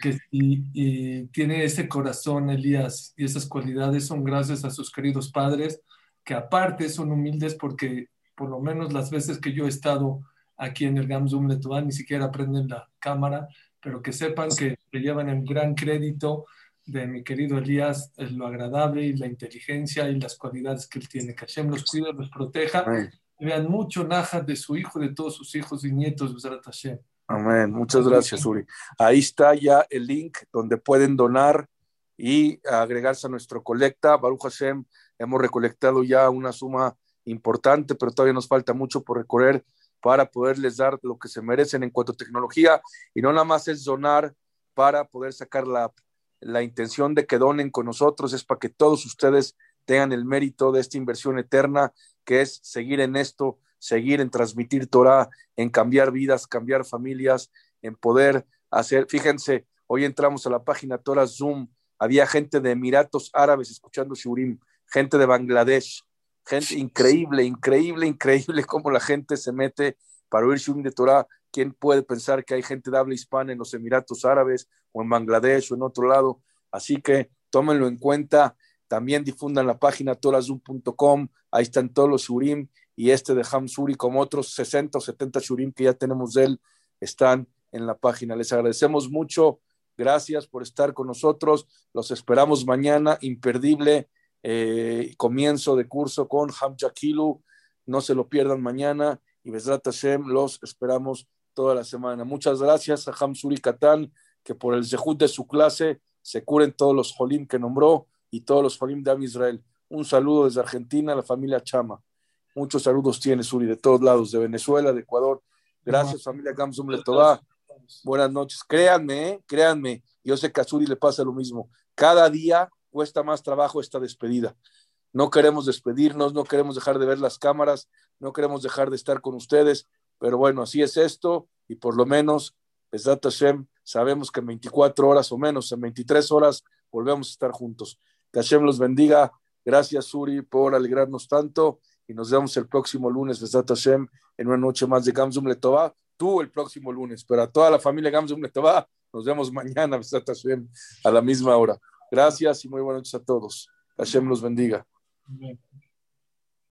que y, tiene ese corazón, Elías, y esas cualidades son gracias a sus queridos padres, que aparte son humildes porque por lo menos las veces que yo he estado aquí en el Gamzum Letuán ni siquiera prenden la cámara, pero que sepan que le llevan el gran crédito de mi querido Elías, lo agradable y la inteligencia y las cualidades que él tiene. Que Hashem los cuida, los proteja. Vean mucho naja de su hijo, de todos sus hijos y nietos, Hashem. Amén. Muchas gracias, Uri. Ahí está ya el link donde pueden donar y agregarse a nuestro colecta. Baruch Hashem, hemos recolectado ya una suma importante, pero todavía nos falta mucho por recorrer para poderles dar lo que se merecen en cuanto a tecnología. Y no nada más es donar para poder sacar la, la intención de que donen con nosotros, es para que todos ustedes tengan el mérito de esta inversión eterna, que es seguir en esto seguir en transmitir Torah, en cambiar vidas, cambiar familias, en poder hacer, fíjense, hoy entramos a la página Torah Zoom, había gente de Emiratos Árabes escuchando Shurim, gente de Bangladesh, gente increíble, increíble, increíble cómo la gente se mete para oír Shurim de Torah. ¿Quién puede pensar que hay gente de habla hispana en los Emiratos Árabes o en Bangladesh o en otro lado? Así que tómenlo en cuenta. También difundan la página torazoom.com. Ahí están todos los Shurim y este de Hamsuri, como otros 60 o 70 shurim que ya tenemos de él, están en la página. Les agradecemos mucho. Gracias por estar con nosotros. Los esperamos mañana. Imperdible eh, comienzo de curso con Hamja Kilu. No se lo pierdan mañana y Besrat Hashem los esperamos toda la semana. Muchas gracias a Hamsuri Katán, que por el zehut de su clase se curen todos los Jolim que nombró y todos los Jolim de Am Israel. Un saludo desde Argentina a la familia Chama. Muchos saludos tiene Suri de todos lados, de Venezuela, de Ecuador. Gracias, familia Gamsum Letová. Buenas noches. Créanme, ¿eh? créanme. Yo sé que a Suri le pasa lo mismo. Cada día cuesta más trabajo esta despedida. No queremos despedirnos, no queremos dejar de ver las cámaras, no queremos dejar de estar con ustedes, pero bueno, así es esto y por lo menos, Besat Hashem, sabemos que en 24 horas o menos, en 23 horas, volvemos a estar juntos. Que Hashem los bendiga. Gracias, Suri, por alegrarnos tanto y nos vemos el próximo lunes, Besat Hashem, en una noche más de Gamzum Letová. Tú el próximo lunes, pero a toda la familia Gamzum Letová, nos vemos mañana, Besat Hashem, a la misma hora. Gracias y muy buenas noches a todos. Hashem los bendiga.